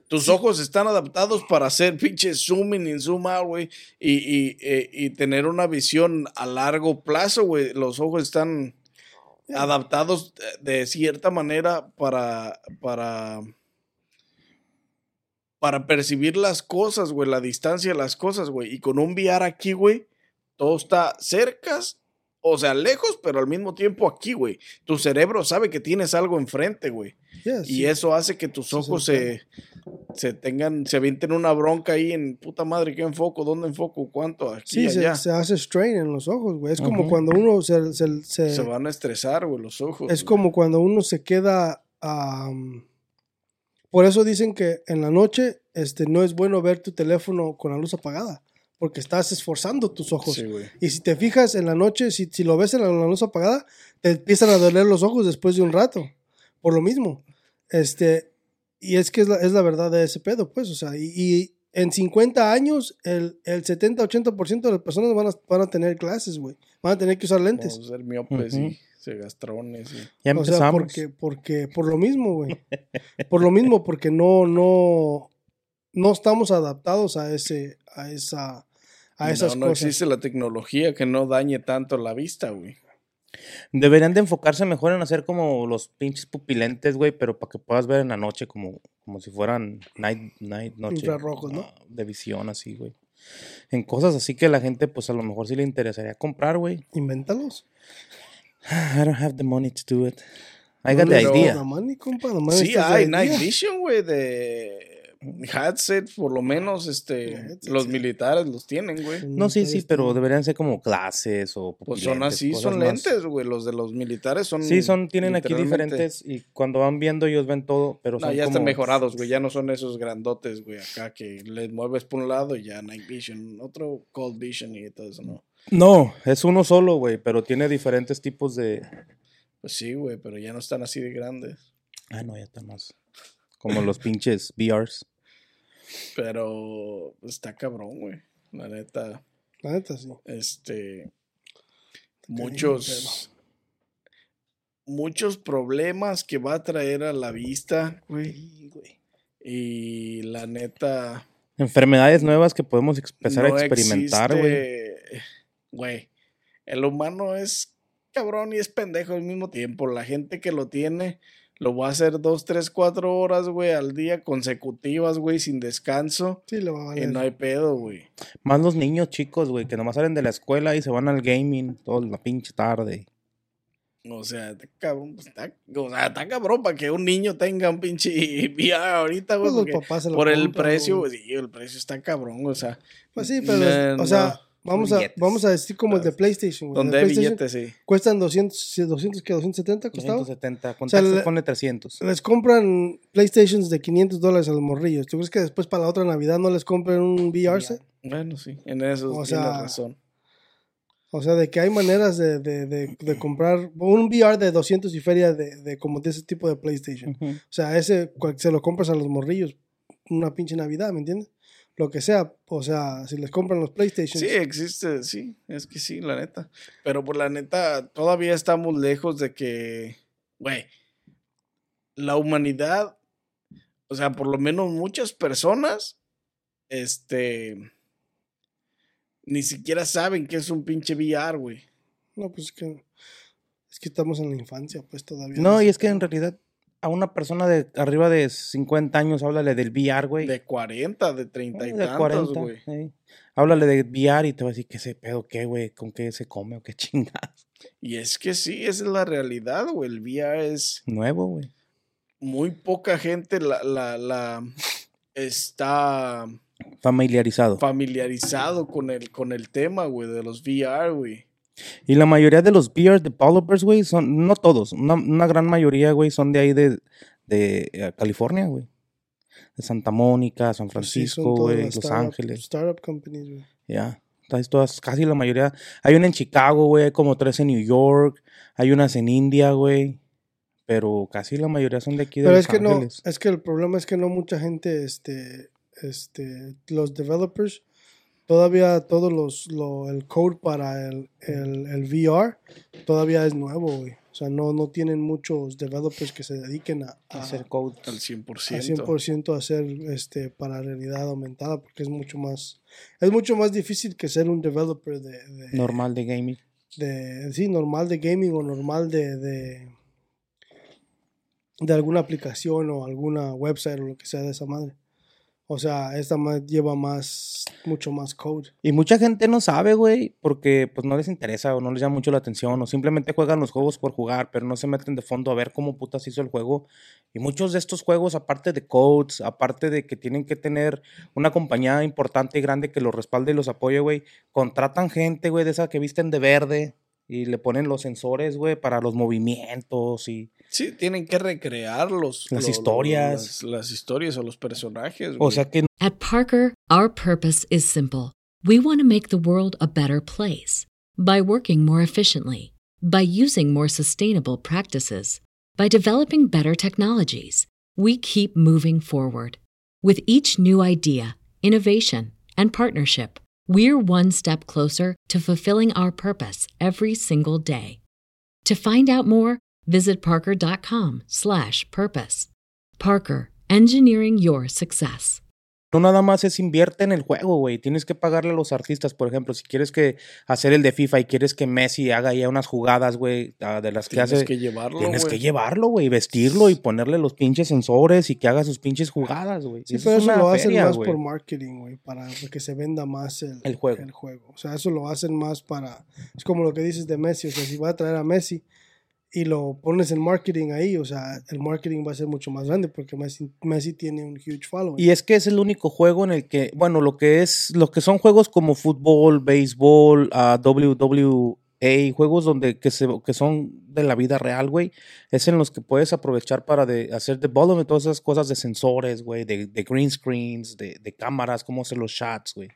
Tus ojos están adaptados para hacer pinche zoom in y zoom out, güey. Y, y, eh, y tener una visión a largo plazo, güey. Los ojos están adaptados de de cierta manera para, para, para percibir las cosas, güey, la distancia de las cosas, güey. Y con un VR aquí, güey, todo está cercas, o sea, lejos, pero al mismo tiempo aquí, güey. Tu cerebro sabe que tienes algo enfrente, güey. Yeah, Y sí. eso hace que tus ojos sí, se, se tengan, se avienten una bronca ahí en puta madre, ¿qué enfoco? ¿Dónde enfoco? ¿Cuánto? Aquí, Sí, se, allá. se hace strain en los ojos, güey. Es como cuando uno se, se- se- Se van a estresar, güey, los ojos. es güey. como cuando uno se queda por eso dicen que en la noche este no es bueno ver tu teléfono con la luz apagada, porque estás esforzando tus ojos. Sí, güey. Y si te fijas en la noche, si, si lo ves en la, la luz apagada, te empiezan a doler los ojos después de un rato. Por lo mismo. Este, y es que es la, es la verdad de ese pedo, pues, o sea, y, y en 50 años, el, el 70-80% de las personas van a, van a tener clases, güey. Van a tener que usar lentes. Vamos a ser miopes Ujú. y cegastrones. Y... Ya O sea, empezamos. porque, porque, por lo mismo, güey. Por lo mismo, porque no, no, no estamos adaptados a ese, a esa, a no, esas no cosas. existe la tecnología que no dañe tanto la vista, güey. Deberían de enfocarse mejor en hacer como los pinches pupilentes, güey, pero para que puedas ver en la noche como, como si fueran night, night, noche. Infrarrojos, ¿no? De visión así, güey. En cosas así que la gente, pues a lo mejor sí le interesaría comprar, güey. Invéntalos. I don't have the money to do it. I got No the idea. no, money, compa, Sí, hay night vision, güey, de headset, por lo menos, este, Headset, los sí. militares los tienen, güey. No, sí, sí, pero deberían ser como clases o Pues son así, son más- lentes, güey. Los de los militares son. Sí, son, tienen aquí diferentes y cuando van viendo ellos ven todo, pero No, son ya están mejorados, güey. Ya no son esos grandotes, güey, acá que les mueves por un lado y ya night vision, otro cold vision y todo eso, ¿no? No, es uno solo, güey, pero tiene diferentes tipos de... Pues sí, güey, pero ya no están así de grandes. Ah, no, ya está más. Como los pinches VRs. Pero está cabrón, güey. La neta, La neta, sí. este. Muchos. Muchos problemas que va a traer a la vista, güey. Y la neta. Enfermedades nuevas que podemos empezar no a experimentar, güey. Güey, el humano es cabrón y es pendejo al mismo tiempo. La gente que lo tiene lo va a hacer dos, tres, cuatro horas, güey, al día consecutivas, güey, sin descanso. Sí, le va a Y valer. no hay pedo, güey. Más los niños chicos, güey, que nomás salen de la escuela y se van al gaming toda la pinche tarde. O sea, está cabrón, pues, está, o sea, está cabrón para que un niño tenga un pinche VR ahorita, güey. Pues los porque papás se lo por el precio, güey. sí, el precio está cabrón, o sea. Pues sí, pero, no, o sea, no. Vamos a, vamos a decir como el de PlayStation, güey. Donde hay billetes, sí. Cuestan 200, 200 ¿qué? 270 costaba. 270, con O sea, taxes le- pone 300. Les compran PlayStations de 500 dólares a los morrillos. ¿Tú crees que después para la otra Navidad no les compren un VR set? Bueno, sí, en eso O tienes sea, razón. O sea, de que hay maneras de, de, de, de comprar un VR de 200 y feria de, de como de ese tipo de PlayStation. O sea, ese cual- se lo compras a los morrillos una pinche Navidad, ¿me entiendes? Lo que sea, o sea, si les compran los PlayStation. Sí, existe, sí, es que sí, la neta. Pero por la neta, todavía estamos lejos de que, güey, la humanidad, o sea, por lo menos muchas personas, este, ni siquiera saben qué es un pinche VR, güey. No, pues es que, es que estamos en la infancia, pues todavía. No, sé. y es que en realidad a una persona de arriba de 50 años, háblale del VR, güey. De 40, de 30 y Eh, de tantos, 40, güey. sí. Háblale de VR y te va a decir qué ese pedo, qué, güey, con qué se come o qué chingados. Y es que sí, esa es la realidad, güey. El VR es Nuevo, güey. muy poca gente la, la, la está Familiarizado. familiarizado con el, con el tema, güey, de los VR, güey. Y la mayoría de los VR developers, güey, son, no todos, una, una gran mayoría, güey, son de ahí de, de eh, California, güey. De Santa Mónica, San Francisco, güey, Los Ángeles. Startup companies, güey. Ya. Entonces, todas, casi la mayoría. Hay una en Chicago, güey, hay como tres en New York, hay unas en India, güey. Pero casi la mayoría son de aquí de Pero Los es que no, es que el problema es que no mucha gente, este, este, los developers, todavía todos los, lo, el code para el, el, el VR todavía es nuevo, güey. O sea, no, no tienen muchos developers que se dediquen a, a, Hacer code. Al 100%. a 100% hacer este para realidad aumentada porque es mucho más es mucho más difícil que ser un developer de, de, normal de gaming. de- sí normal de gaming o normal de, de de alguna aplicación o alguna website o lo que sea de esa madre o sea esta madre lleva más mucho más code Y mucha gente no sabe, güey, porque pues no les interesa o no les llama mucho la atención o simplemente juegan los juegos por jugar, pero no se meten de fondo a ver cómo putas hizo el juego. Y muchos de estos juegos, aparte de codes, aparte de que tienen que tener una compañía importante y grande que los respalde y los apoye, güey, contratan gente, güey, de esa que visten de verde y le ponen los sensores, güey, para los movimientos y... Sí, tienen que recrear los, Las lo- lo- historias. Las, las historias o los personajes, O güey. sea que At Parker, our purpose is simple. We want to make the world a better place by working more efficiently, by using more sustainable practices, by developing better technologies. We keep moving forward. With each new idea, innovation, and partnership, we're one step closer to fulfilling our purpose every single day. To find out more, visit parker.com/purpose. Parker, engineering your success. No nada más es invierte en el juego, güey. Tienes que pagarle a los artistas, por ejemplo, si quieres que hacer el de FIFA y quieres que Messi haga ya unas jugadas, güey, de las que Tienes hace. que llevarlo, Tienes que llevarlo, güey, vestirlo y ponerle los pinches sensores y que haga sus pinches jugadas, güey. Sí, Eso pero es eso lo hacen feria, más por marketing, güey, para que se venda más el, El juego. el juego. O sea, eso lo hacen más para... Es como lo que dices de Messi, o sea, si vas a traer a Messi y lo pones en marketing ahí, o sea, el marketing va a ser mucho más grande porque Messi, Messi tiene un huge following. Y es que es el único juego en el que, bueno, lo que es, lo que son juegos como fútbol, béisbol, ah, WWA, juegos donde que, se, que son de la vida real, güey, es en los que puedes aprovechar para de, hacer development, todas esas cosas de sensores, güey, de, de green screens, de, de cámaras, cómo hacer los shots, güey.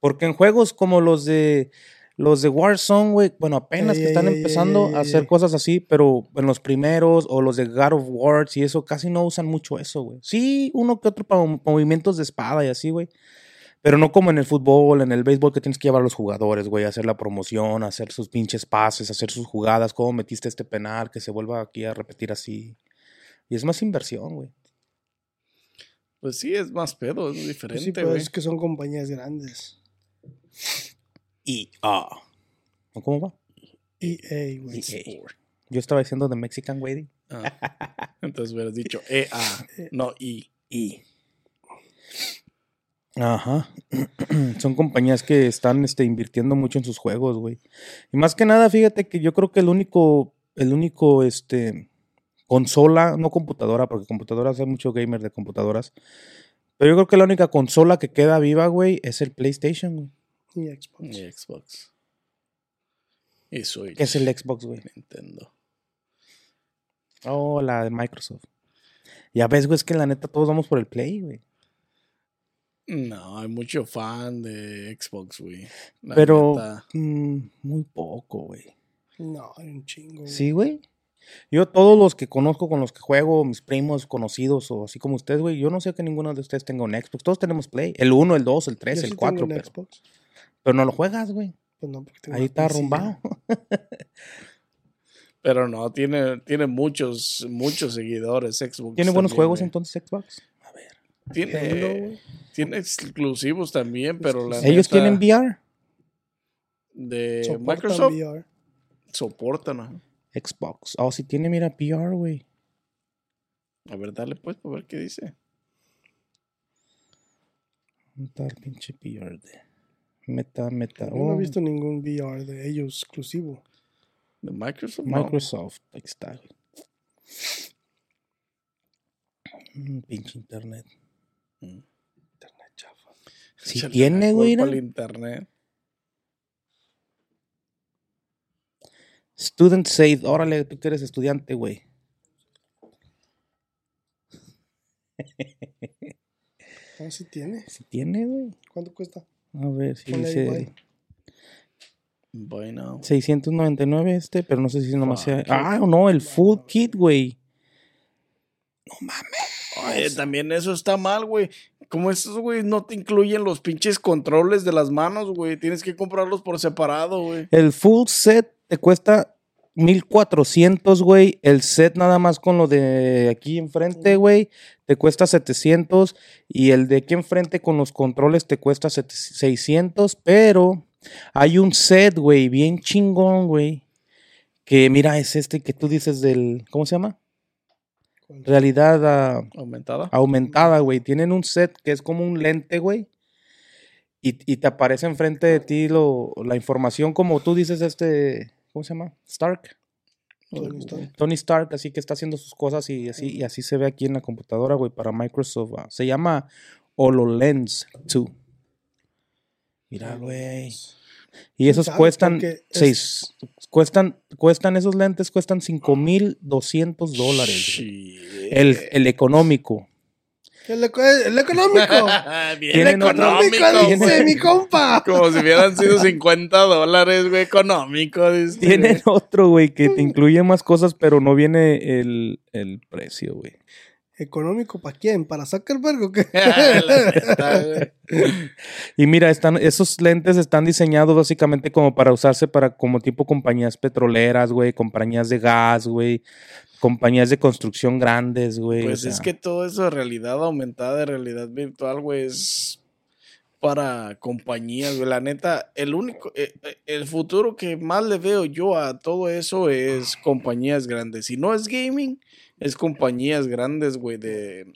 Porque en juegos como los de los de Warzone, güey, bueno, apenas Ey, que están ey, empezando ey, a ey, hacer ey. cosas así, pero en los primeros o los de God of War y eso casi no usan mucho eso, güey. Sí, uno que otro para mov- movimientos de espada y así, güey. Pero no como en el fútbol, en el béisbol que tienes que llevar a los jugadores, güey, hacer la promoción, hacer sus pinches pases, hacer sus jugadas, cómo metiste este penal, que se vuelva aquí a repetir así. Y es más inversión, güey. Pues sí, es más pedo, es Pues diferente, sí, pero güey. es que son compañías grandes. Ah. ¿O ¿Cómo va? EA, güey. EA. Yo estaba diciendo de Mexican Waiting. Ah. Entonces hubieras dicho EA, no I. Y. Ajá. Son compañías que están este, invirtiendo mucho en sus juegos, güey. Y más que nada, fíjate que yo creo que el único, el único, este, consola, no computadora, porque computadoras hay mucho gamer de computadoras. Pero yo creo que la única consola que queda viva, güey, es el PlayStation, güey. Y Xbox. Y Xbox. Y Switch. Que es el Xbox, güey. Nintendo. Oh, la de Microsoft. Ya ves, güey, es que la neta todos vamos por el Play, güey. No, hay mucho fan de Xbox, güey. La Pero neta. mm, muy poco, güey. No, hay un chingo. güey. Sí, güey. Yo todos los que conozco, con los que juego, mis primos conocidos o así como ustedes, güey, yo no sé que ninguno de ustedes tenga un Xbox. Todos tenemos Play. El 1, el 2, el Yo 3, sí el tengo 4, un pero, Xbox. Pero no lo juegas, güey. Pues no, porque tengo Ahí está arrumbado. Pero no, tiene, tiene muchos, muchos seguidores Xbox. ¿Tiene buenos también, juegos güey. entonces Xbox? A ver. Tiene, güey. tiene exclusivos también, pero la ¿Ellos neta, tienen VR? de Soportan Microsoft VR. soportan. ajá. Xbox. Oh, sí tiene, mira, VR, güey. A ver, dale pues, a ver qué dice. ¿Dónde está el pinche VR de Meta, Meta. Yo no oh, he visto ningún VR de ellos exclusivo. ¿De Microsoft? No. Microsoft. Ahí está, güey. Mm, pinche internet. Internet chafa. Sí Échale tiene, güey, al internet. Student Safe. Órale, tú que eres estudiante, güey. Ah, sí tiene. Sí tiene, güey. ¿Cuánto cuesta? A ver si Ponle dice bye. Buy now. 699 este, pero no sé si nomás sea. Ah, no, el full kit, güey. Oye, también eso está mal, güey. Como esos, güey, no te incluyen los pinches controles de las manos, güey. Tienes que comprarlos por separado, güey. El full set te cuesta 1400, güey. El set nada más con lo de aquí enfrente, güey, te cuesta 700. Y el de aquí enfrente con los controles te cuesta 7- 600. Pero hay un set, güey, bien chingón, güey. Que mira, es este que tú dices del. ¿Cómo se llama? Realidad ah, Aumentada. aumentada, güey. Tienen un set que es como un lente, güey. Y, y te aparece enfrente de ti lo, la información como tú dices, este, ¿cómo se llama? Stark. Tony Stark. Tony Stark, así que está haciendo sus cosas y así, y así se ve aquí en la computadora, güey, para Microsoft. Se llama HoloLens 2. Mira, güey. Y esos cuestan, es- seis, cuestan, cuestan, esos lentes cuestan 5,200 dólares. el económico. El, eco- el económico. Bien económico, económico, dice güey. mi compa. Como si hubieran sido 50 dólares, güey, económico. dice, Tienen otro, güey, que te incluye más cosas, pero no viene el, el precio, güey. ¿Económico para quién? ¿Para Zuckerberg o qué? Güey. Y mira, están, esos lentes están diseñados básicamente como para usarse para como tipo compañías petroleras, güey, compañías de gas, güey, compañías de construcción grandes, güey. Pues o es que todo eso de realidad aumentada, de realidad virtual, güey, es para compañías, güey. La neta, el único, eh, eh, el futuro que más le veo yo a todo eso es compañías grandes. Si no es gaming, es compañías grandes, güey, de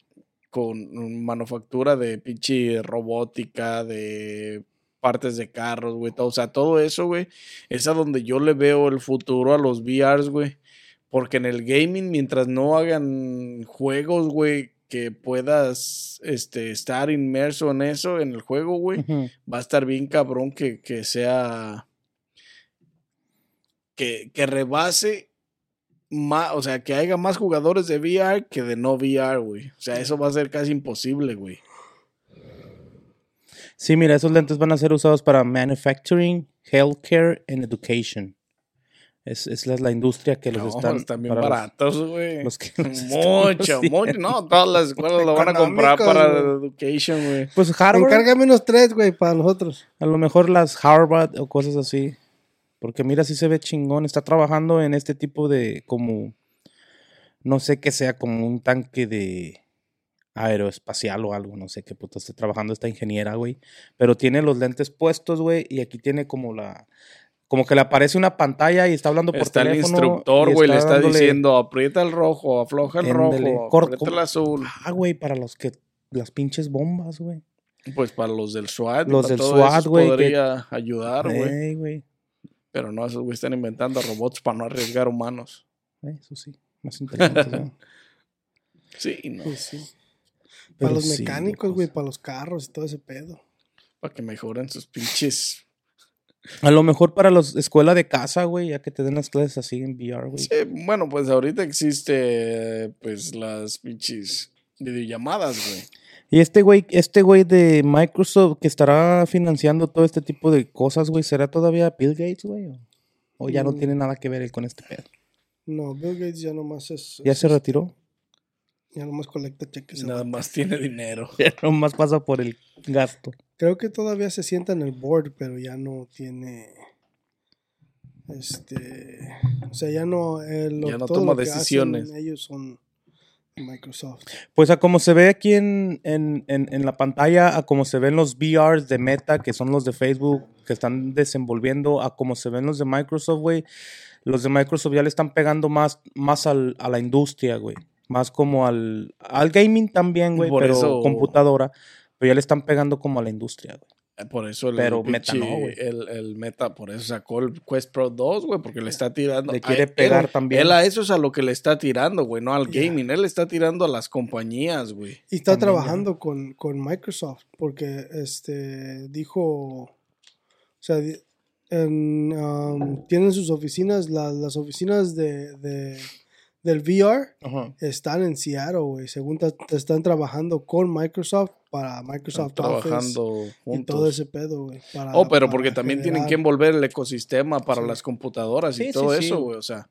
con manufactura de pinche robótica, de partes de carros, güey, o sea, todo eso, güey, es a donde yo le veo el futuro a los VRs, güey. Porque en el gaming, mientras no hagan juegos, güey, que puedas este, estar inmerso en eso, en el juego, güey, va a estar bien cabrón que, que sea. Que, que rebase más, o sea, que haya más jugadores de VR que de no VR, güey. O sea, eso va a ser casi imposible, güey. Sí, mira, esos lentes van a ser usados para manufacturing, healthcare and education. Es, es la, la industria que los No, están... están bien para los- baratos, güey. Mucho, mucho. No, todas las escuelas lo van a comprar para güey. education, güey. Pues Harvard, Encárgame unos tres, güey, para nosotros. a lo mejor las Harvard o cosas así. Porque mira, sí se ve chingón. Está trabajando en este tipo de como... No sé qué sea, como un tanque de aeroespacial o algo. No sé qué puto esté trabajando esta ingeniera, güey. Pero tiene los lentes puestos, güey. Y aquí tiene como la... Como que le aparece una pantalla y está hablando por Está el teléfono. instructor, y güey, le está dándole- diciendo, aprieta el rojo, afloja el rojo, cor- aprieta ¿cómo? el azul. Ah, güey, para los que... Las pinches bombas, güey. Pues para los del SWAT. Los para del todo SWAT, eso güey, que- Podría ayudar, güey. Ey, güey. Pero no, esos güey están inventando robots para no arriesgar humanos. Eh, Eso sí. Más inteligentes, ¿no? Sí, no. Pues sí. Pero Para los sí, mecánicos, güey, para los carros y todo ese pedo. Para que mejoren sus pinches. A lo mejor para los escuela de casa, güey, ya que te den las clases así en VR, güey. Sí, bueno, pues ahorita existe pues las pinches videollamadas, güey. Y este güey, este güey de Microsoft que estará financiando todo este tipo de cosas, güey, ¿será todavía Bill Gates, güey? ¿O, ya no Mm. tiene nada que ver él con este pedo? No, Bill Gates ya nomás es. ¿Ya es- se retiró? Ya nomás colecta cheques. Nada más tiene dinero. Ya nomás pasa por el gasto. Creo que todavía se sienta en el board, pero ya no tiene. Este. O sea, ya no. eh, lo- Ya no todo toma lo que hacen decisiones. ellos son Microsoft. Pues a como se ve aquí en, en, en, en la pantalla, a como se ven los VRs de Meta, que son los de Facebook, que están desenvolviendo, a como se ven los de Microsoft, güey. Los de Microsoft ya le están pegando más, más al, a la industria, güey. Más como al, al gaming también, güey, pero eso- computadora. Pero ya le están pegando como a la industria, güey. Eh, Por eso el, Pero el Meta no, güey. el, el Meta, por eso sacó el Quest Pro 2, güey, porque le está tirando. Le quiere a- pegar él- también. Él a eso es a lo que le está tirando, güey, no al gaming. Él le está tirando a las compañías, güey. Y está También, trabajando con, con Microsoft porque este dijo, o sea, en, um, tienen sus oficinas, la- las oficinas de, de- del VR están en Seattle, güey. Según te están trabajando con Microsoft para Están Microsoft trabajando Office y juntos. todo ese pedo, güey. Oh, pero porque también tienen que envolver el ecosistema para Sí. las computadoras y Sí, todo sí, eso, güey. O sea,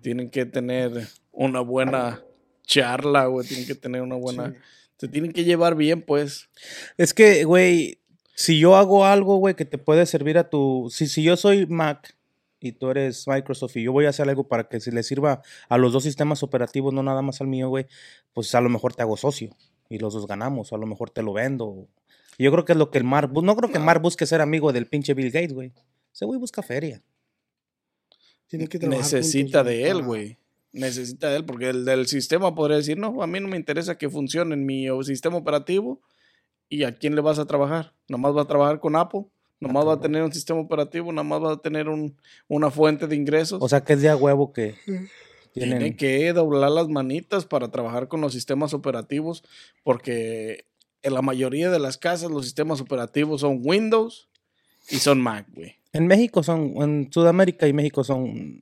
tienen que tener una buena charla, güey. Tienen que tener una buena. Sí. Se tienen que llevar bien, pues. Es que, güey, si yo hago algo, güey, que te puede servir a tu... Si, si yo soy Mac y tú eres Microsoft y yo voy a hacer algo para que se le sirva a los dos sistemas operativos, no nada más al mío, güey, pues a lo mejor te hago socio y los dos ganamos, o a lo mejor te lo vendo. Yo creo que es lo que el Mar... No creo que el Mar busque ser amigo del pinche Bill Gates, güey. Ese güey busca feria. Tienen que Necesita juntos, de él, güey. Necesita de él, porque el del sistema podría decir, no, a mí no me interesa que funcione en mi sistema operativo. ¿Y a quién le vas a trabajar? ¿Nomás va a trabajar con Apple? ¿Nomás va a tener un sistema operativo? ¿Nomás va a tener un, una fuente de ingresos? O sea que es de a huevo que Tiene tienen... que doblar las manitas para trabajar con los sistemas operativos, porque en la mayoría de las casas los sistemas operativos son Windows y son Mac, güey. En México son... En Sudamérica y México son...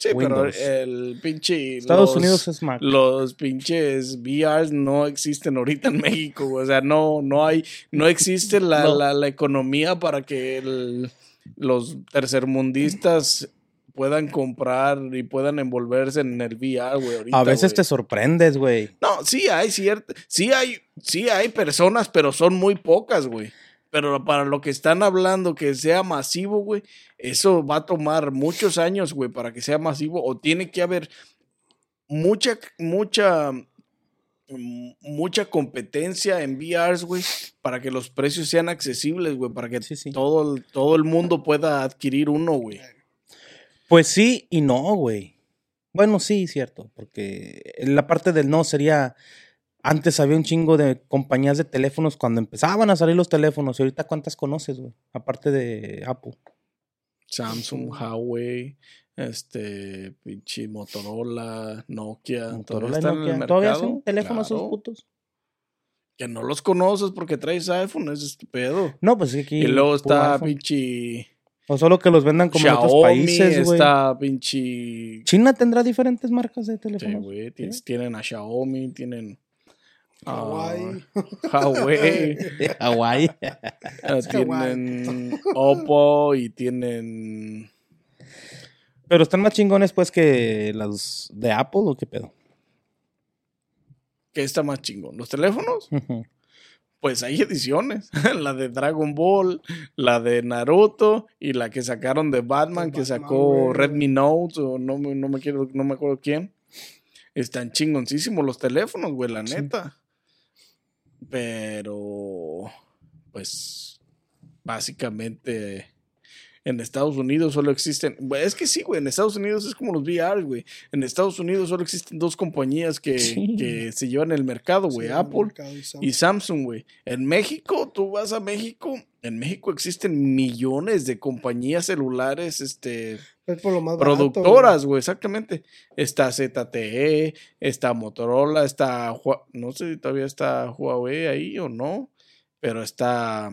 Sí, Windows. pero el pinche... Estados los- Unidos es Mac. Los pinches VRs no existen ahorita en México. O sea, no, no hay, no existe la, No. la- la economía para que el- los tercermundistas puedan comprar y puedan envolverse en el VR, güey. ahorita, A veces te sorprendes, güey. No, sí hay cierto, sí hay, sí hay personas, pero son muy pocas, güey. Pero para lo que están hablando que sea masivo, güey, eso va a tomar muchos años, güey, para que sea masivo. O tiene que haber mucha, mucha, mm, mucha competencia en VRs, güey, para que los precios sean accesibles, güey, para que Sí, sí. todo, todo el mundo pueda adquirir uno, güey. Pues sí y no, güey. Bueno, sí, cierto, porque la parte del no sería, antes había un chingo de compañías de teléfonos cuando empezaban a salir los teléfonos, y ahorita cuántas conoces, güey, aparte de Apple. Samsung, Huawei, este, pinche Motorola, Nokia, Motorola y todavía están en el Nokia. ¿Todavía mercado, hacen teléfonos esos claro. putos? Que no los conoces porque traes iPhone, es estupendo. No, pues aquí Y luego está pinche O solo que los vendan como en otros Xiaomi, países, güey. está pinche... China tendrá diferentes marcas de Sí, teléfonos. güey, tienes- tienen a Xiaomi, tienen Hawái. Huawei, Hawái. eh, Hawái. tienen Oppo y tienen... Pero están más chingones, pues, que los de Apple, ¿o qué pedo? ¿Qué está más chingón? ¿Los teléfonos? Pues hay ediciones. la de Dragon Ball, la de Naruto y la que sacaron de Batman, que sacó. Redmi Note o no, me- no me quiero, no me acuerdo quién. Están chingoncísimos los teléfonos, güey, la Sí. neta. Pero, pues, básicamente en Estados Unidos solo existen. Es que sí, güey, en Estados Unidos es como los VR, güey. En Estados Unidos solo existen dos compañías que, Sí. que se llevan el mercado, güey, Sí, Apple mercado y Samsung. y Samsung, güey. En México, tú vas a México, en México existen millones de compañías celulares, este, Es por lo más barato, productoras, güey, exactamente. Está ZTE, está Motorola, está, no sé si todavía está Huawei ahí o no, pero está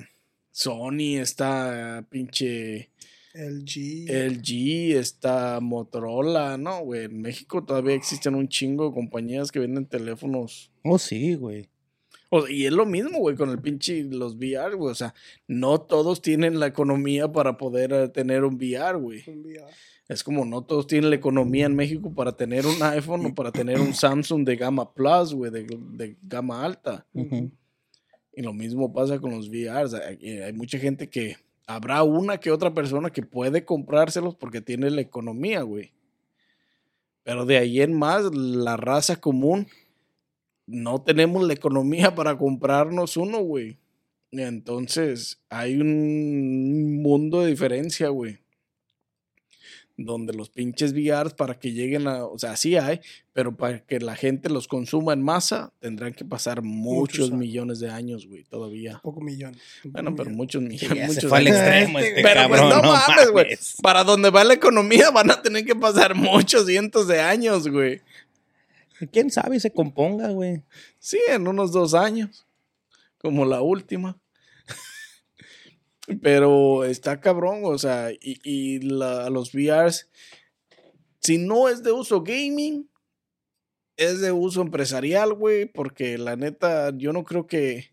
Sony, está pinche. LG. LG, está Motorola, no, güey. En México todavía existen un chingo de compañías que venden teléfonos. Oh, sí, güey. O- y es lo mismo, güey, con el pinche los VR, güey. O sea, no todos tienen la economía para poder eh, tener un VR, güey. Un VR. Es como no todos tienen la economía en México para tener un iPhone o para tener un Samsung de gama plus, güey, de, de gama alta. Ujú. Y lo mismo pasa con los VRs. Hay, hay mucha gente que habrá una que otra persona que puede comprárselos porque tiene la economía, güey. Pero de ahí en más, la raza común, no tenemos la economía para comprarnos uno, güey. Entonces, hay un mundo de diferencia, güey. Donde los pinches VRs para que lleguen a, o sea, sí hay, pero para que la gente los consuma en masa, tendrán que pasar muchos millones de años, güey, todavía. Poco millón. Bueno, pero millón. muchos Sí, millones. se muchos fue al extremo este Pero pues cabrón, no no mames, güey. Para donde va la economía van a tener que pasar muchos cientos de años, güey. ¿Quién sabe? Se componga, güey. Sí, en unos dos años. Como la última. Pero está cabrón, o sea, y, los VRs, si no es de uso gaming, es de uso empresarial, güey, porque la neta, yo no creo que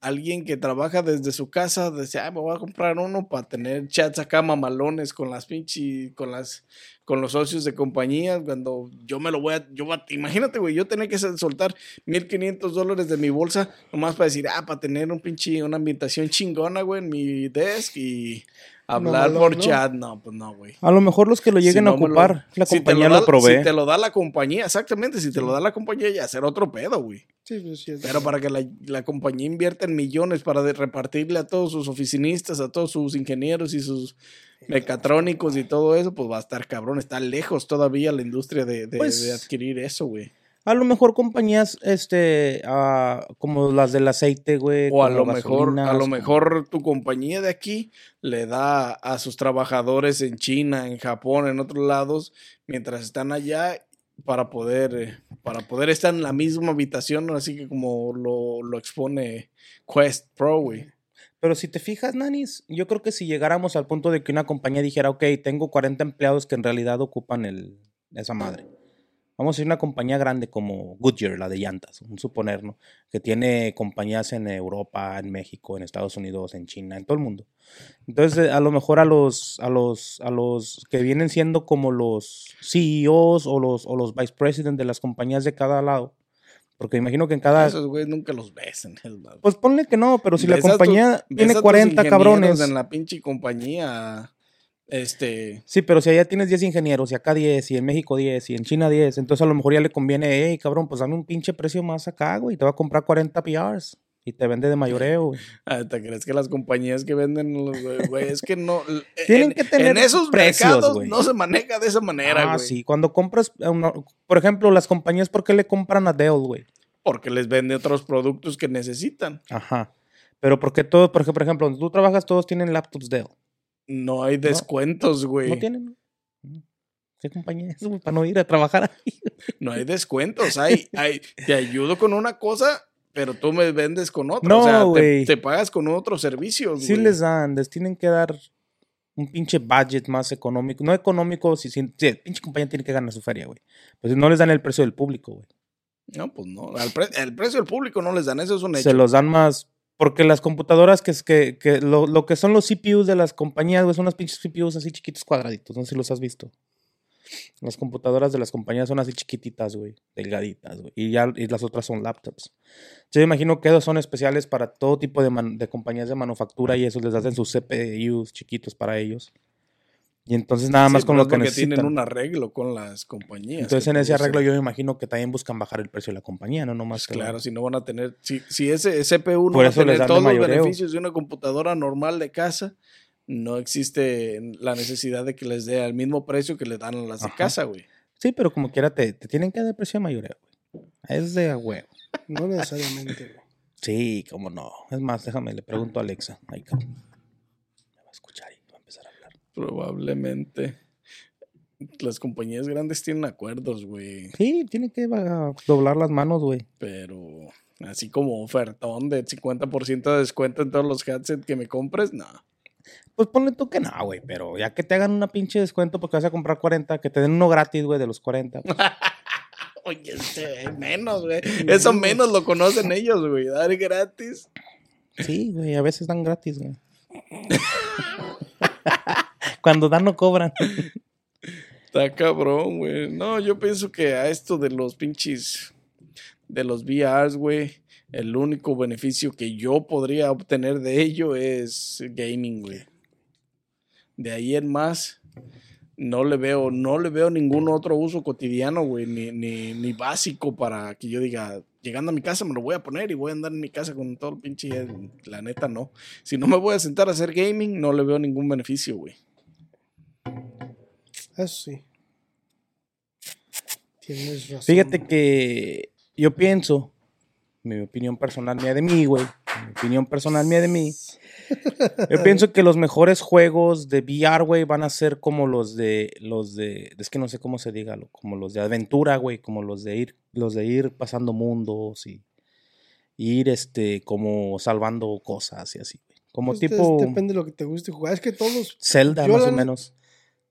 alguien que trabaja desde su casa dice, ah, me voy a comprar uno para tener chats acá mamalones con las pinches, con las, con los socios de compañías, cuando yo me lo voy a, yo imagínate, güey, yo tener que sol- soltar 1500 dólares de mi bolsa nomás para decir, ah, para tener un pinche, una ambientación chingona, güey, en mi desk y hablar por ¿no? chat, no, pues no, güey. A lo mejor los que lo lleguen Si a lo- ocupar, la si compañía da- lo, provee. Si te lo da la compañía, exactamente, si te lo da la compañía ya será otro pedo, güey. Sí, pues sí. Pero para que la, la compañía invierta en millones para de- repartirle a todos sus oficinistas, a todos sus ingenieros y sus mecatrónicos y todo eso, pues va a estar cabrón. Está lejos todavía la industria de, de- Pues- de adquirir eso, güey. A lo mejor compañías, este, ah, como las del aceite, güey. O a lo mejor, a lo mejor tu compañía de aquí le da a sus trabajadores en China, en Japón, en otros lados, mientras están allá para poder, eh, para poder estar en la misma habitación, así que como lo, lo expone Quest Pro, güey. Pero si te fijas, Nanis, yo creo que si llegáramos al punto de que una compañía dijera, ok, tengo 40 empleados que en realidad ocupan el, esa madre. Vamos a decir una compañía grande como Goodyear, la de llantas, un suponer, ¿no? Que tiene compañías en Europa, en México, en Estados Unidos, en China, en todo el mundo. Entonces, a lo mejor a los, a los, a los que vienen siendo como los CEOs o los, o los vice president de las compañías de cada lado, porque imagino que en cada. Esos güeyes nunca los ves en el Pues ponle que no, pero si la compañía ves tiene a tus 40 ingenieros cabrones. En la pinche compañía. Este. Sí, pero si allá tienes 10 ingenieros y acá 10 y en México 10 y en China 10, entonces a lo mejor ya le conviene, hey, cabrón, pues dame un pinche precio más acá, güey, te va a comprar 40 PRs y te vende de mayoreo, ah, ¿Te crees que las compañías que venden los güey, es que no. Tienen en, que tener en esos precios, mercados güey. no se maneja de esa manera, Ah, güey. sí, cuando compras, eh, por ejemplo, las compañías, ¿por qué le compran a Dell, güey? Porque les vende otros productos que necesitan. Ajá. Pero porque todos, por ejemplo, por ejemplo, donde tú trabajas, todos tienen laptops Dell. No hay descuentos, güey. ¿No tienen? ¿Qué compañía es, güey? Para no ir a trabajar ahí. No hay descuentos. Hay, hay, te ayudo con una cosa, pero tú me vendes con otra. No, o sea, te, güey. te pagas con otros servicios. Sí les dan, les tienen que dar un pinche budget más económico. No económico, si, si, si el pinche compañía tiene que ganar su feria, güey. Pues no les dan el precio del público, güey. No, pues no. Al pre- el precio del público no les dan. Eso es un hecho. Se los dan más. Porque las computadoras que, que, que lo, lo que son los CPUs de las compañías, güey, son unos pinches CPUs así chiquitos cuadraditos. No sé si los has visto. Las computadoras de las compañías son así chiquititas, güey. Delgaditas, güey. Y ya y las otras son laptops. Yo imagino que esos son especiales para todo tipo de, de compañías de manufactura y eso les hacen sus CPUs chiquitos para ellos. Y entonces nada Sí, más con lo que porque necesitan. tienen un arreglo con las compañías. Entonces en ese arreglo yo me imagino que también buscan bajar el precio de la compañía, no nomás que la- Claro, si no van a tener, si, si ese CPU no Por va a tener todos los beneficios de una computadora normal de casa, no existe la necesidad de que les dé al mismo precio que le dan a las de casa, güey. Sí, pero como quiera te, te tienen que dar precio de mayoreo, güey. Es de a huevo. No necesariamente, güey. Sí, cómo no. Es más, déjame, le pregunto a Alexa. Ay, cabrón. Me va a escuchar y va a empezar a hablar. Probablemente. Las compañías grandes tienen acuerdos, güey, Sí, tiene que doblar las manos, güey. pero así como ofertón de 50% de descuento en todos los headsets que me compres, no. Pues ponle tú que no, güey, pero ya que te hagan una pinche descuento porque vas a comprar 40, que te den uno gratis, güey, de los 40. pues, Oye, este, menos, güey. Eso menos lo conocen ellos, güey. Dar gratis. sí, güey, a veces dan gratis, güey. Cuando dan no cobran. Está cabrón, güey. No, yo pienso que a esto de los pinches. De los VRs, güey. El único beneficio que yo podría obtener de ello es gaming, güey. De ahí en más, no le veo, no le veo ningún otro uso cotidiano, güey, ni, ni, ni básico para que yo diga, llegando a mi casa me lo voy a poner y voy a andar en mi casa con todo el pinche. La neta, no. Si no me voy a sentar a hacer gaming, no le veo ningún beneficio, güey. Eso sí. Tienes razón. Fíjate que yo pienso, mi opinión personal mía de mí, güey, mi opinión personal mía de mí, yo pienso que los mejores juegos de VR, güey, van a ser como los de, los de, es que no sé cómo se diga, como los de aventura, güey, como los de ir, los de ir pasando mundos y ir, este, como salvando cosas y así, güey. Como Pues, tipo Depende de lo que te guste jugar. Es que todos, Zelda, yo más la o menos.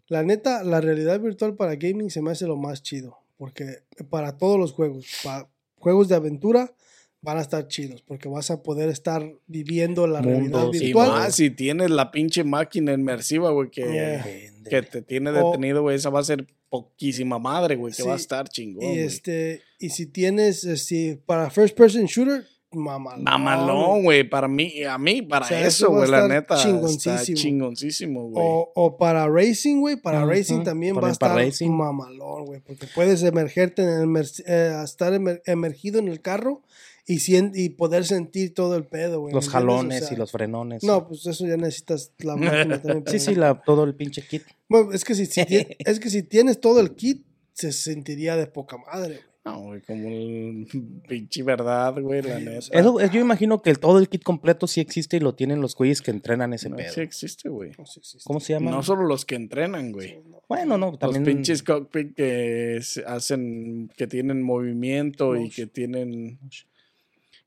La neta, la realidad virtual para gaming se me hace lo más chido. Porque para todos los juegos, para juegos de aventura, van a estar chidos. Porque vas a poder estar viviendo la realidad Mundos y virtual. más si tienes la pinche máquina inmersiva, güey, que, Yeah. que te tiene detenido, güey. Esa va a ser poquísima madre, güey, que Sí, va a estar chingón. Y este, y si tienes, eh, si para first person shooter, mamalón. Mamalón, güey, para mí, a mí, para O sea, eso, güey, la neta, está chingoncísimo. chingoncísimo, güey. O, o para racing, güey, para racing también va a para estar racing. mamalón, güey, porque puedes emergerte en el eh, estar emer- emergido en el carro y, sien- y poder sentir todo el pedo, güey. Los jalones sea, y los frenones. No, pues eso ya necesitas la máquina también. Sí, sí, la, todo el pinche kit. Bueno, es que si, si es que si tienes todo el kit, se sentiría de poca madre, güey. No, güey, como el pinche verdad, güey, la neta. Eso, es- yo imagino que el, todo el kit completo sí existe y lo tienen los güeyes que entrenan ese No, pedo. sí existe, güey. No existe. ¿Cómo se llama? No solo los que entrenan, güey. Bueno, no, también. Los pinches cockpit que hacen, que tienen movimiento y que tienen,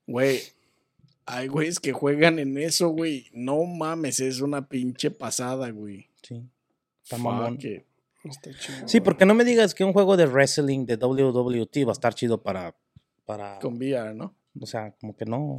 güey, hay güeyes que juegan en eso, güey. No mames, es una pinche pasada, güey. Sí. Está Fuck mamón. it. Está chido. Sí, porque no me digas que un juego de wrestling de WWT va a estar chido para. para Con VR, ¿no? o sea, como que no.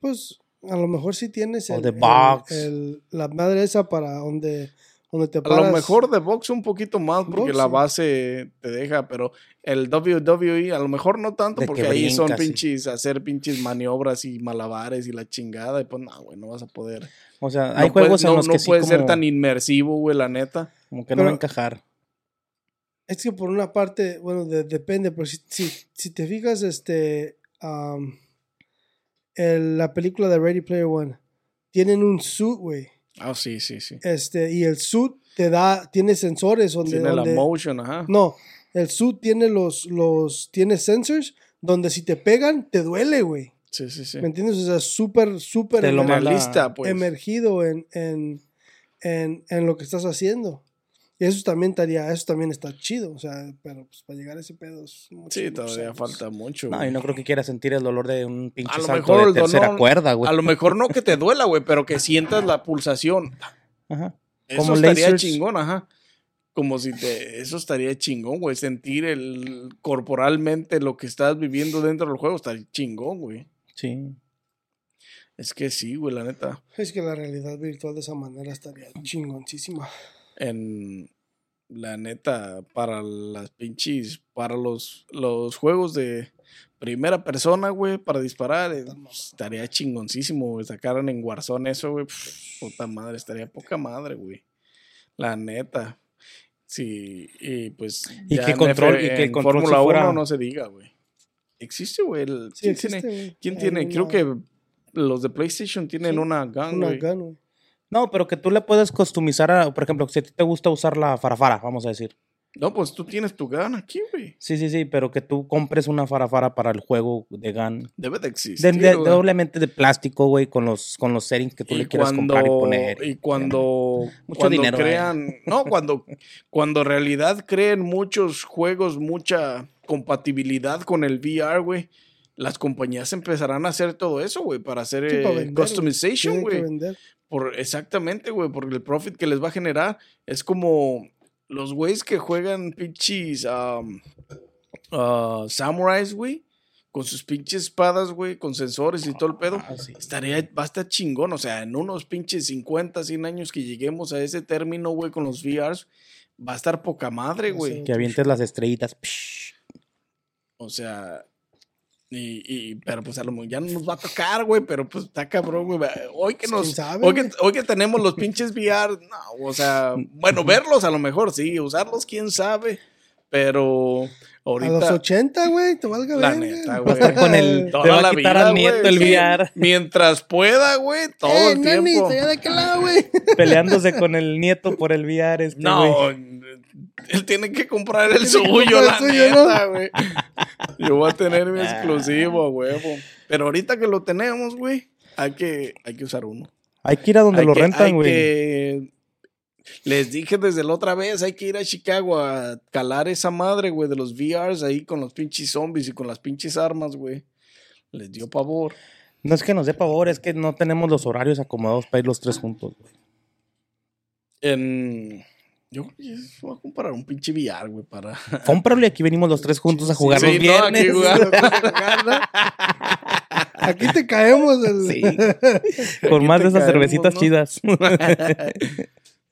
Pues a lo mejor sí tienes O el, de el- box. el- la madre esa para donde, donde te A paras. lo mejor de box un poquito más porque Box, la base te deja, pero el WWE a lo mejor no tanto De porque que ahí son sí. pinches, hacer pinches maniobras y malabares y la chingada y pues no, güey, no vas a poder. O sea, No hay puede- juegos en no, los no que sí puede ser como, tan inmersivo, güey, la neta. como que no va a encajar. Es que por una parte, bueno, de- depende, pero si, si, si te fijas, este, el- la película de Ready Player One, tienen un suit, güey. Ah, sí, sí, sí. Este, y el suit te da, tiene sensores donde, Tiene la donde- motion, ajá. no, el suit tiene los, los, tiene sensors donde si te pegan, te duele, güey. Sí, sí, sí. ¿Me entiendes? O sea, súper, súper Te lo pues. emergido en, en, en, en lo que estás haciendo. Y eso también estaría, eso también está chido, o sea, pero pues para llegar a ese pedo es mucho- Sí, todavía falta mucho. No, güey. y no creo que quiera sentir el dolor de un pinche A lo salto mejor de el tercera dolor- cuerda, güey. A lo mejor no que te duela, güey, pero que sientas la pulsación. Ajá. Eso Como estaría lasers. chingón, ajá. Como si te. Eso estaría chingón, güey. Sentir el corporalmente lo que estás viviendo dentro del juego estaría chingón, güey. Sí. Es que sí, güey, la neta. Es que la realidad virtual de esa manera estaría chingoncísima. En la neta, para las pinches. Para los, los juegos de primera persona, güey, para disparar, eh, estaría chingoncísimo, güey. Sacaran en Warzone eso, güey. pf, Puta madre, estaría poca madre, güey. La neta. Sí, y pues. Y ya que en control- F- y que en control Fórmula fuera- 1 no se diga, güey. Existe, güey. el- Sí, ¿Quién existe, tiene? ¿Quién tiene? Creo una- que los de PlayStation tienen Sí, una gun, Una güey. gun, güey. No, pero que tú le puedes customizar, a, por ejemplo, si a ti te gusta usar la farafara, vamos a decir. No, pues tú tienes tu gun aquí, güey. Sí, sí, sí, pero que tú compres una farafara para el juego de GAN. Debe de existir. De, de- güey. doblemente de plástico, güey, con los, con los settings que tú y le quieras cuando, comprar y poner. y cuando, Mucho cuando dinero, eh. crean, no, cuando, cuando en realidad creen muchos juegos, mucha compatibilidad con el VR, güey, las compañías empezarán a hacer todo eso, güey, para hacer Sí, eh, para vender, güey. customization, güey. Por, exactamente, güey, porque el profit que les va a generar es como los güeyes que juegan pinches um, ah, samurais, güey, con sus pinches espadas, güey, con sensores y todo el pedo. Ah, sí. Estaría, va a estar chingón, o sea, en unos pinches 50, 100 años que lleguemos a ese término, güey, con los VRs, va a estar poca madre, güey. Que avientes las estrellitas. O sea, y, y- pero pues a lo mejor ya no nos va a tocar, güey, pero pues está cabrón, güey. Hoy que nos, ¿quién sabe, hoy que, hoy que tenemos los pinches VR, no, o sea, bueno, verlos a lo mejor sí, usarlos quién sabe, pero A los ahorita 80, güey, te valga La neta, güey. con el. Toda te va la a quitar vida, al nieto güey, el sí. VR. mientras pueda, güey, todo Eh, el nani, tiempo. de aquel lado, güey. Peleándose con el nieto por el VR. Este, güey. No, él tiene que comprar el suyo, la suyo, neta, güey. Yo voy a tener mi exclusivo, a huevo. Pero ahorita que lo tenemos, güey, hay que, hay que usar uno. Hay que ir a donde Hay lo que- rentan, hay güey. Les dije desde la otra vez, hay que ir a Chicago a calar esa madre, güey, de los VRs ahí con los pinches zombies y con las pinches armas, güey. Les dio pavor. No es que nos dé pavor, es que no tenemos los horarios acomodados para ir los tres juntos, güey. En... Yo voy a comprar un pinche VR, güey, para... Cómpralo y aquí venimos los tres juntos a jugar Sí, los viernes. aquí. Aquí te caemos. El... Sí. Con más te de esas caemos, cervecitas ¿no? chidas.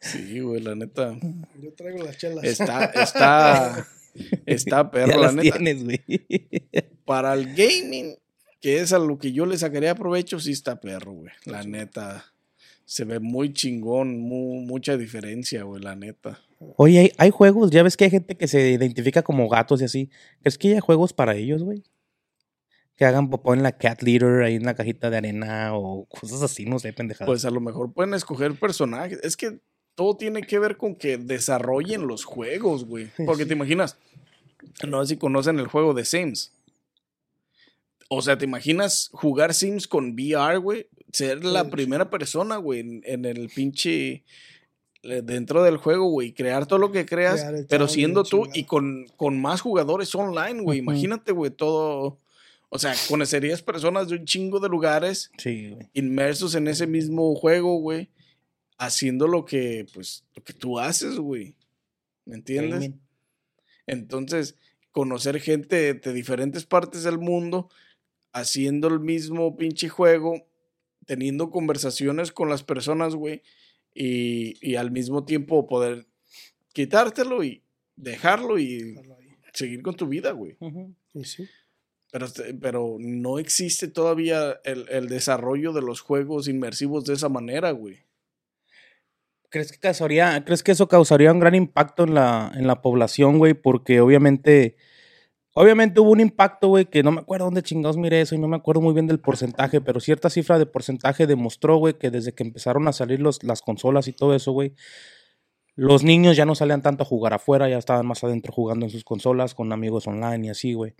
Sí, güey, la neta. Yo traigo las chelas. Está, está, está ya perro, la las neta. tienes, güey. Para el gaming, que es a lo que yo le sacaría provecho, sí está perro, güey. La neta. Se ve muy chingón, mu- mucha diferencia, güey, la neta. Oye, hay, hay juegos, ya ves que hay gente que se identifica como gatos y así. ¿Crees que haya juegos para ellos, güey? Que hagan popó en la cat litter, ahí en la cajita de arena o cosas así, no sé, pendejadas. Pues a lo mejor pueden escoger personajes. Es que todo tiene que ver con que desarrollen los juegos, güey. Porque te imaginas, no sé si conocen el juego de Sims. O sea, ¿te imaginas jugar Sims con VR, güey? Ser la Sí, primera persona, güey, en, en el pinche... eh, Dentro del juego, güey, crear todo lo que creas, pero siendo tú y con, con más jugadores online, güey. Imagínate, güey, todo. O sea, conocerías personas de un chingo de lugares sí, güey. inmersos en ese mismo juego, güey, haciendo lo que, pues, lo que tú haces, güey. ¿Me entiendes? Entonces, conocer gente de diferentes partes del mundo haciendo el mismo pinche juego, teniendo conversaciones con las personas, güey, y, y al mismo tiempo poder quitártelo y dejarlo y seguir con tu vida, güey. Pero, este, pero no existe todavía el, el, desarrollo de los juegos inmersivos de esa manera, güey. ¿Crees que, causaría, ¿Crees que eso causaría un gran impacto en la, en la población, güey? Porque obviamente, obviamente hubo un impacto, güey, que no me acuerdo dónde chingados miré eso y no me acuerdo muy bien del porcentaje, pero cierta cifra de porcentaje demostró, güey, que desde que empezaron a salir los, las consolas y todo eso, güey, los niños ya no salían tanto a jugar afuera, ya estaban más adentro jugando en sus consolas con amigos online y así, güey.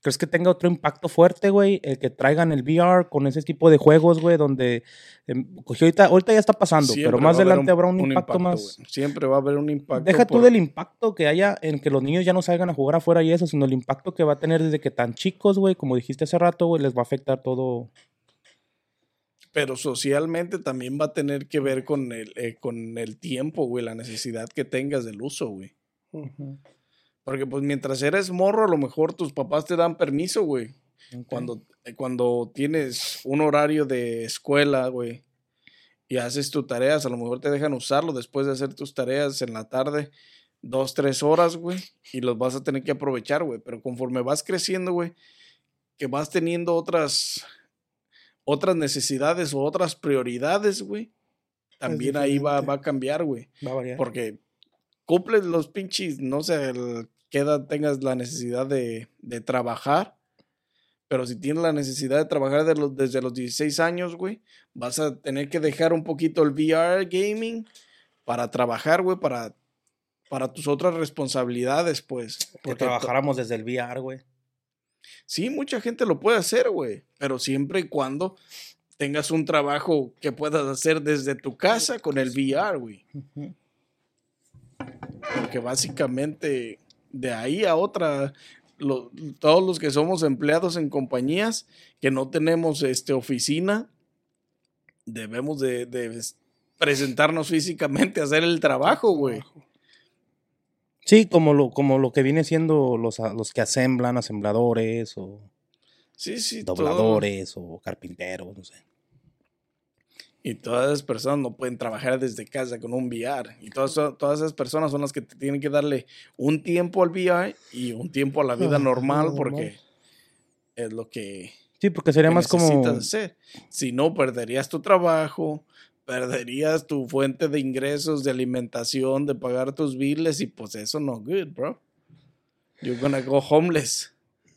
¿Crees que tenga otro impacto fuerte, güey? El que traigan el VR con ese tipo de juegos, güey, donde em, ahorita, ahorita ya está pasando, pero más adelante habrá un, impacto, más. Siempre va a haber un impacto. Deja tú del impacto que haya en que los niños ya no salgan a jugar afuera y eso, sino el impacto que va a tener desde que tan chicos, güey, como dijiste hace rato, güey, les va a afectar todo pero socialmente también va a tener que ver con el, eh, con el tiempo, güey, la necesidad que tengas del uso, güey. Porque pues mientras eres morro, a lo mejor tus papás te dan permiso, güey. Cuando, eh, cuando tienes un horario de escuela, güey, y haces tus tareas, a lo mejor te dejan usarlo después de hacer tus tareas en la tarde, dos, tres horas, güey, y los vas a tener que aprovechar, güey. Pero conforme vas creciendo, güey, que vas teniendo otras otras necesidades o otras prioridades, güey, también ahí va, va, a cambiar, güey. Va a variar. Porque cumples los pinches, no sé, el, qué edad tengas la necesidad de, de, trabajar. Pero si tienes la necesidad de trabajar de los, desde los 16 años, güey, vas a tener que dejar un poquito el VR gaming para trabajar, güey, para, para tus otras responsabilidades, pues. Que trabajáramos desde el VR, güey. Sí, mucha gente lo puede hacer, güey, pero siempre y cuando tengas un trabajo que puedas hacer desde tu casa con el VR, güey. Porque básicamente de ahí a otra, todos los que somos empleados en compañías que no tenemos este, oficina, debemos de, de presentarnos físicamente a hacer el trabajo, güey. Sí, como lo, como lo que viene siendo los, los que asemblan, asembladores o sí, sí, dobladores o carpinteros, no sé. Y todas esas personas no pueden trabajar desde casa con un VR. Y todas, todas esas personas son las que tienen que darle un tiempo al VR y un tiempo a la vida normal porque es lo que... Sí, porque sería más como... Hacer. Si no, perderías tu trabajo, perderías tu fuente de ingresos, de alimentación, de pagar tus biles y pues eso no good, bro. You're gonna go homeless.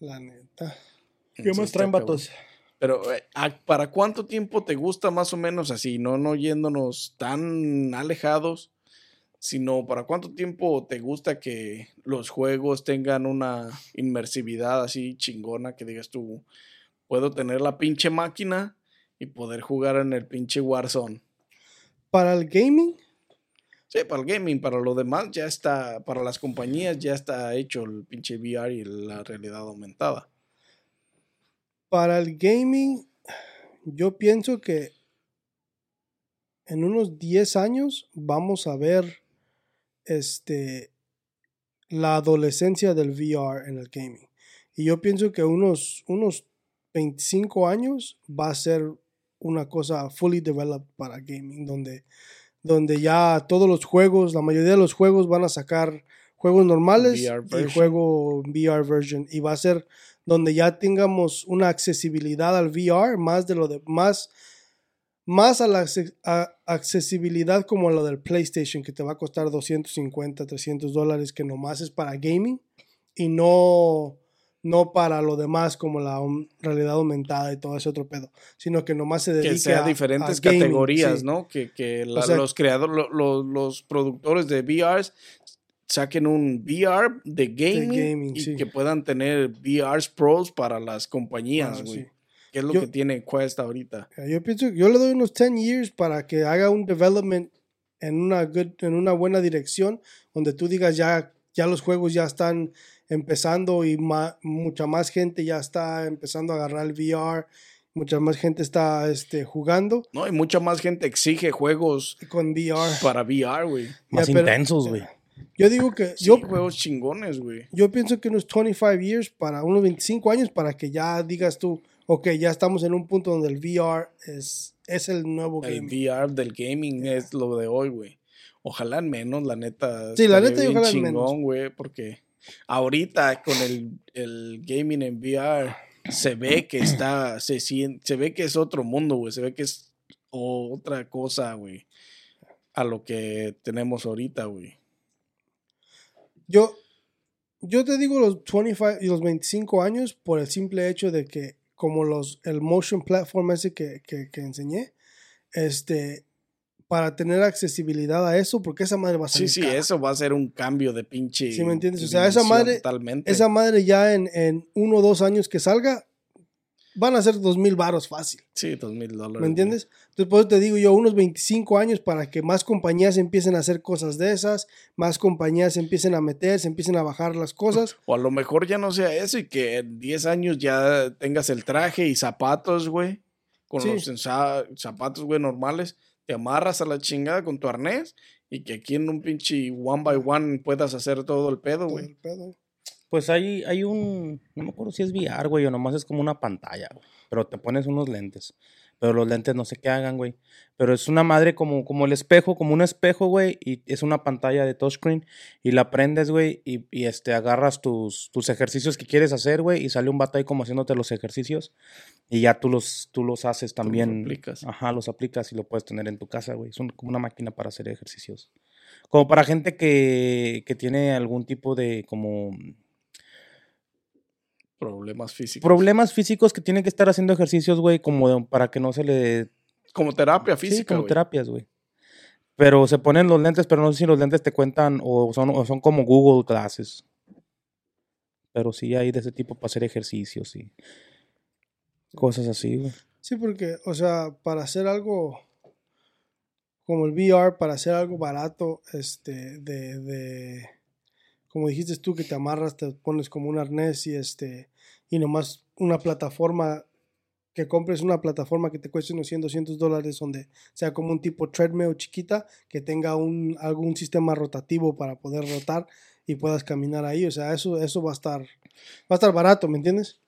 La neta. ¿Qué más traen vatos? Pero, eh, ¿para cuánto tiempo te gusta más o menos así? No, no yéndonos tan alejados, sino para cuánto tiempo te gusta que los juegos tengan una inmersividad así chingona que digas tú, puedo tener la pinche máquina y poder jugar en el pinche Warzone. ¿Para el gaming? Sí, para el gaming, para lo demás ya está, para las compañías ya está hecho el pinche VR y la realidad aumentada. Para el gaming, yo pienso que en unos 10 años vamos a ver este la adolescencia del VR en el gaming. Y yo pienso que unos, unos 25 años va a ser una cosa fully developed para gaming, donde, donde ya todos los juegos, la mayoría de los juegos van a sacar juegos normales y juego VR version. Y va a ser donde ya tengamos una accesibilidad al VR más de lo de más más a la accesibilidad como lo del PlayStation que te va a costar 250 300 dólares que nomás es para gaming y no no para lo demás como la realidad aumentada y todo ese otro pedo, sino que nomás se dedica que sea diferentes categorías, ¿no? Que, que los creadores, los productores de VRs saquen un VR de gaming, y que puedan tener VRs pros para las compañías, güey. ¿Qué es lo que tiene Quest ahorita? Yo pienso, yo le doy unos 10 years para que haga un development en una good, en una buena dirección, donde tú digas ya, ya los juegos ya están empezando y mucha más gente ya está empezando a agarrar el VR, Mucha más gente está este, jugando No, y mucha más gente exige juegos con VR. para VR, güey. Más pero- intensos, güey. Yo digo que Sí, yo, juegos chingones, güey. yo pienso que unos 25 years para unos 25 años para que ya digas tú, ok, ya estamos en un punto donde el VR es, es el nuevo El game. VR del gaming es lo de hoy, güey. Ojalá en menos, la neta. Sí, la neta, y ojalá en menos. chingón, güey, porque ahorita con el, el gaming en VR se ve que está, se se ve que es otro mundo, güey. Se ve que es otra cosa, güey. A lo que tenemos ahorita, güey. Yo, yo te digo los 25 y los 25 años por el simple hecho de que como los el motion platform ese que, que, que enseñé, este, para tener accesibilidad a eso, porque esa madre va a Sí, salir sí, cara. eso va a ser un cambio de pinche. Sí, ¿me entiendes? O sea, esa madre- Totalmente. Esa madre ya en, en uno o dos años que salga, van a ser dos mil varos fácil. Sí, dos mil dólares. ¿Me entiendes? Entonces, por eso te digo yo, unos 25 años para que más compañías empiecen a hacer cosas de esas, más compañías empiecen a meter, se empiecen a bajar las cosas. O a lo mejor ya no sea eso y que en 10 años ya tengas el traje y zapatos, güey. Con Sí. los zapatos, güey, normales. Te amarras a la chingada con tu arnés y que aquí en un pinche one by one puedas hacer todo el pedo, güey. Pues hay, hay un. No me acuerdo si es VR, güey, o nomás es como una pantalla, güey. Pero te pones unos lentes. Pero los lentes no sé qué hagan, güey. Pero es una madre como, como el espejo, como un espejo, güey. Y es una pantalla de touchscreen. Y la prendes, güey. Y, y, este, agarras tus, tus ejercicios que quieres hacer, güey. Y sale un vato ahí como haciéndote los ejercicios. Y ya tú los, tú los haces también. aplicas. Ajá, los aplicas y lo puedes tener en tu casa, güey. Es un- como una máquina para hacer ejercicios. Como para gente que, que tiene algún tipo de como Problemas físicos. problemas físicos que tienen que estar haciendo ejercicios, güey, como de- para que no se le... como terapia Sí, física, como güey. terapias, güey. Pero se ponen los lentes, pero no sé si los lentes te cuentan o son, o son como Google Glasses. Pero sí hay de ese tipo para hacer ejercicios y cosas así, güey. Sí, porque, o sea, para hacer algo como el VR, para hacer algo barato, este, de, de, como dijiste tú, que te amarras, te pones como un arnés y este, y nomás una plataforma, que compres una plataforma que te cueste unos 100, 200 dólares, donde sea como un tipo treadmill chiquita, que tenga un, algún sistema rotativo para poder rotar y puedas caminar ahí, o sea, eso, eso va a estar, va a estar barato, ¿me entiendes?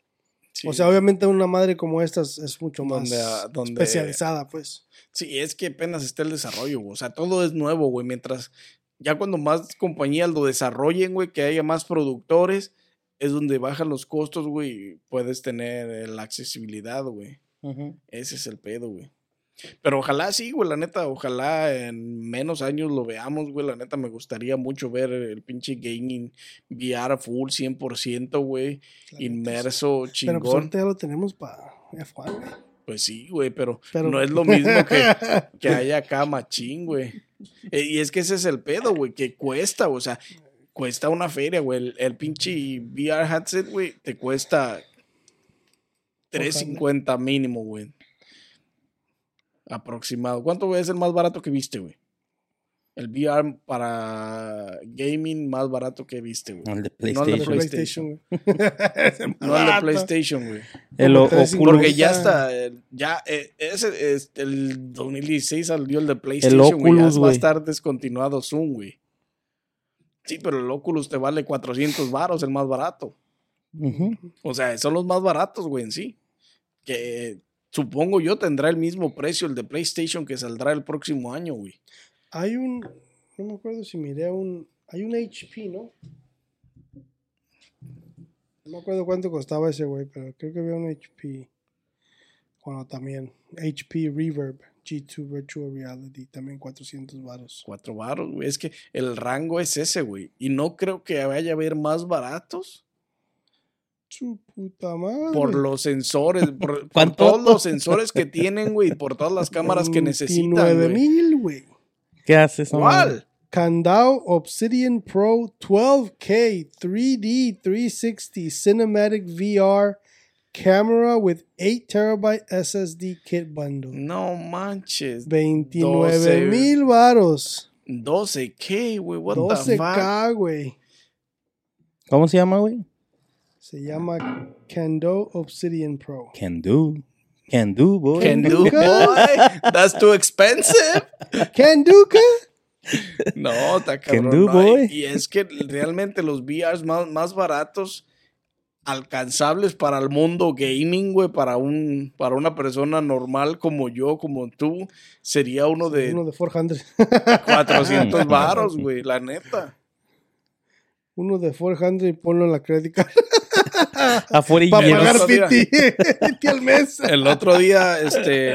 Sí. O sea, obviamente una madre como esta es, mucho más Donde, ah, donde- especializada, pues. Sí, es que apenas está el desarrollo, güey. O sea, todo es nuevo, güey. Mientras ya cuando más compañías lo desarrollen, güey, que haya más productores, es donde bajan los costos, güey. y Puedes tener eh, la accesibilidad, güey. Ese es el pedo, güey. Pero ojalá sí, güey, la neta, ojalá en menos años lo veamos, güey. La neta, me gustaría mucho ver el pinche gaming VR full 100%, güey. Inmerso, Pero chingón. pues ahorita ya lo tenemos para F1, güey. Pues sí, güey, pero, Pero- no es lo mismo que, que haya acá machín, güey. Eh, Y es que ese es el pedo, güey, que cuesta, o sea, cuesta una feria, güey. El, el pinche VR headset, güey, te cuesta 350 mínimo, güey. Aproximado. ¿Cuánto es el más barato que viste, güey? El VR para gaming más barato que viste, güey. El de No el de PlayStation. Güey. No el de PlayStation, güey. el Oculus. Porque ya está, eh, ya, eh, ese, es el 2016 salió el de PlayStation, güey, ya Oculus, va a estar descontinuado Zoom, güey. Sí, pero el Oculus te vale 400 varos, el más barato. Ujú. O sea, son los más baratos, güey, en sí. Que supongo yo tendrá el mismo precio el de PlayStation que saldrá el próximo año, güey. Hay un, no me acuerdo si miré un, hay un HP, ¿no? No me acuerdo cuánto costaba ese, güey, pero creo que había un HP. Bueno, también, HP Reverb G2 Virtual Reality, también 400 varos. Cuatro varos, güey. Es que el rango es ese, güey. Y no creo que vaya a haber más baratos Su puta madre. por los sensores, por, todos los sensores que tienen, güey, por todas las cámaras que necesitan, 29 güey. mil, güey. ¿Qué haces? esa madre? ¿Cuál? Kandao Obsidian Pro 12K 3D 360 Cinematic VR camera with 8 terabyte SSD kit bundle. No manches. 29 mil varos. 12K, güey. What the fuck? 12K, güey. ¿Cómo se llama, güey? Se llama Kando Obsidian Pro. Can do. Can do, boy. Can do, boy. That's too expensive. Can do. No, está Can cabrón. do, no, boy. Y, y es que realmente los VRs más, más baratos, alcanzables para el mundo gaming, güey, para, un, para una persona normal como yo, como tú, sería uno de Uno de 400. 400 varos, güey, la neta. Uno de 400 y ponlo en la credit card. Afuera y Para pagar otro día- 50 50 al mes. El otro día, este,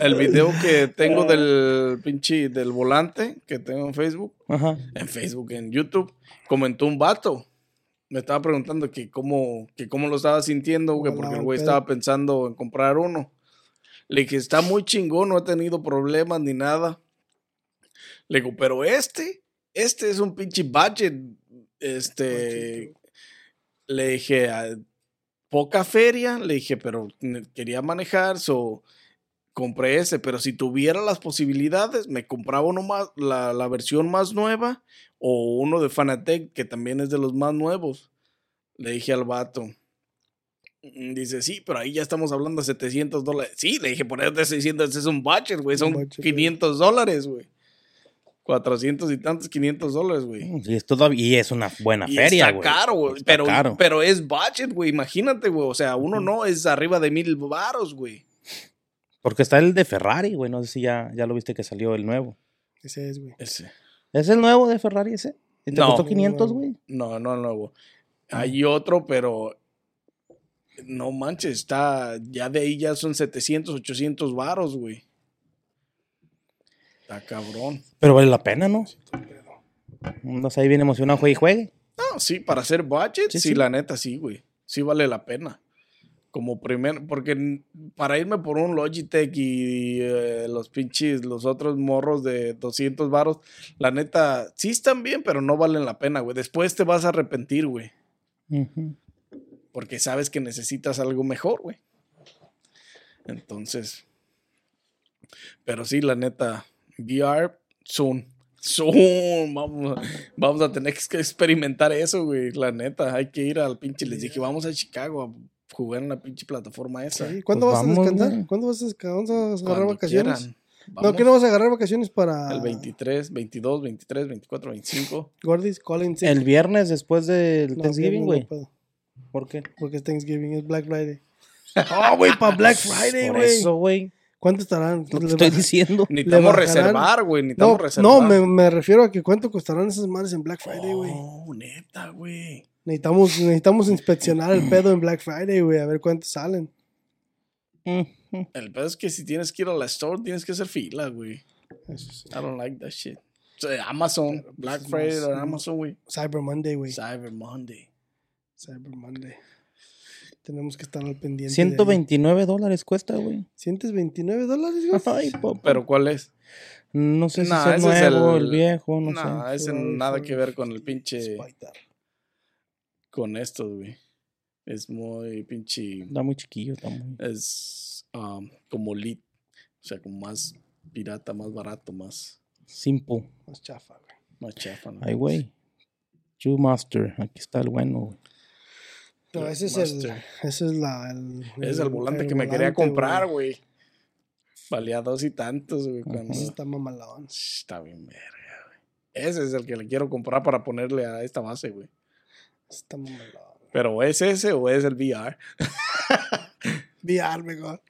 el video que tengo del pinche, del volante que tengo en Facebook, Ajá. en Facebook, en YouTube, comentó un vato. Me estaba preguntando que cómo, que cómo lo estaba sintiendo, güey, porque el güey estaba pensando en comprar uno. Le dije, está muy chingón, no he tenido problemas ni nada. Le digo, pero este, este es un pinche budget. Este, le dije, "Ah, poca feria. Le dije, pero quería manejar, so compré ese. Pero si tuviera las posibilidades, me compraba uno más, la, la versión más nueva o uno de Fanatec, que también es de los más nuevos. Le dije al vato. Mm, Dice, sí, pero ahí ya estamos hablando de 700 dólares. Sí, le dije, por eso de 600 es un budget, güey. Son budget, 500 dólares, güey. 400 y tantos, 500 dólares, güey. Y es, todavía, y es una buena Y feria, está güey. caro, güey. Pero, caro. pero es budget, güey. Imagínate, güey. O sea, uno no es arriba de mil varos, güey. Porque está el de Ferrari, güey. No sé si ya, ya lo viste que salió el nuevo. Ese es, güey. Ese. ¿Es el nuevo de Ferrari ese? ¿Y te No. costó 500, güey? No, no, no. Hay otro, pero no manches, está ya de ahí ya son 700, 800 varos, güey. Está cabrón. Pero vale la pena, ¿no? No sé, ahí bien emocionado, juegue y juegue. No, sí, para hacer budget, Sí, sí, sí. la neta sí, güey. Sí vale la pena. Como primer, porque para irme por un Logitech y eh, los pinches, los otros morros de 200 varos, la neta sí están bien, pero no valen la pena, güey. Después te vas a arrepentir, güey. Porque sabes que necesitas algo mejor, güey. Entonces, pero sí, la neta, VR, soon. Soon, vamos, vamos a tener que experimentar eso, güey. La neta, hay que ir al pinche. Les dije, vamos a Chicago a jugar en la pinche plataforma esa. Sí, ¿Cuándo Pues vas vamos, a descansar? ¿Cuándo vas a, desca- vamos a agarrar Cuando vacaciones? quieran. No, que no vas a agarrar vacaciones para El 23, 22, 23, 24, 25. Gordis, Colin sick. El viernes después del No, Thanksgiving, no güey. ¿Por qué? porque es Thanksgiving, es Black Friday. Oh, güey, para Black Friday, Por güey. eso, güey. ¿Cuánto estarán? Que Le estoy diciendo. Necesitamos reservar, güey. No, Necesitamos reservar. no me, me refiero a que cuánto costarán esas madres en Black Friday, güey. Oh, neta, güey. Necesitamos, necesitamos inspeccionar el pedo en Black Friday, güey, a ver cuántos salen. El pedo es que si tienes que ir a la store, tienes que hacer fila, güey. Eso sí. I don't like that shit. So, Amazon, Black pues, Friday más- or Amazon, güey. Cyber Monday, güey. Cyber Monday. Cyber Monday. Tenemos que estar al pendiente. de ahí. 129 dólares cuesta, güey. ¿129 dólares, güey? Ay, papá. ¿Pero cuál es? No sé si Nah, es el ese es nuevo, el- el, viejo, no, No, sé. ese nada que ver con el pinche. Spider. Con estos, güey. Es muy pinche. Está muy chiquillo, está muy... Es um, como lit. O sea, como más pirata, más barato, más, Simple. Más chafa, güey. más chafa. ¿no? Ay, güey. Master. Aquí está el bueno, güey. No, ese es el. Ese es la. El, Es el volante el que me quería comprar, güey. Valía dos y tantos, güey. cuando- Ese está mamalón. Está bien verga, güey. Ese es el que le quiero comprar para ponerle a esta base, güey. Está mamalón. Pero ¿es ese o es el VR? VR, mejor.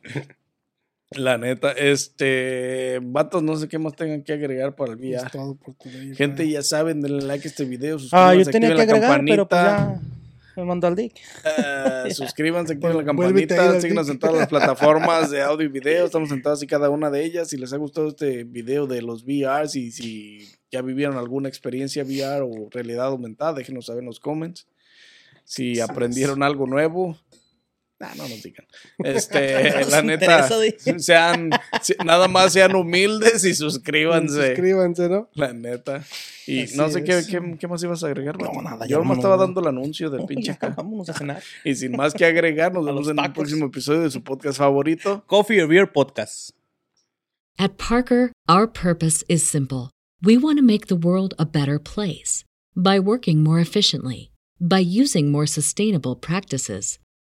La neta, este. Vatos, no sé qué más tengan que agregar para el Es VR. todo por today, Gente, güey. ya saben, denle like a este video. Ah, yo suscríbanse, tenía que la agregar, pero pues campanita. ya me mandó al dick. Eh, suscríbanse, activen la campanita, síguenos en todas las plataformas de audio y video, estamos en todas y cada una de ellas. Si les ha gustado este video de los VRs y si ya vivieron alguna experiencia VR o realidad aumentada, déjenos saber en los comments. Si aprendieron algo nuevo, nah, no nos digan. Este, la neta, sean, nada más sean humildes y suscríbanse. Suscríbanse, ¿no? La neta. Y Así no sé qué, qué, qué más ibas a agregar. No, nada, ya Yo nomás estaba dando el anuncio del pinche Ya, acá. vámonos a cenar. Y sin más que agregar, nos vemos en el próximo episodio de su podcast favorito. Coffee or Beer Podcast. At Parker, our purpose is simple. We want to make the world a better place by working more efficiently, by using more sustainable practices,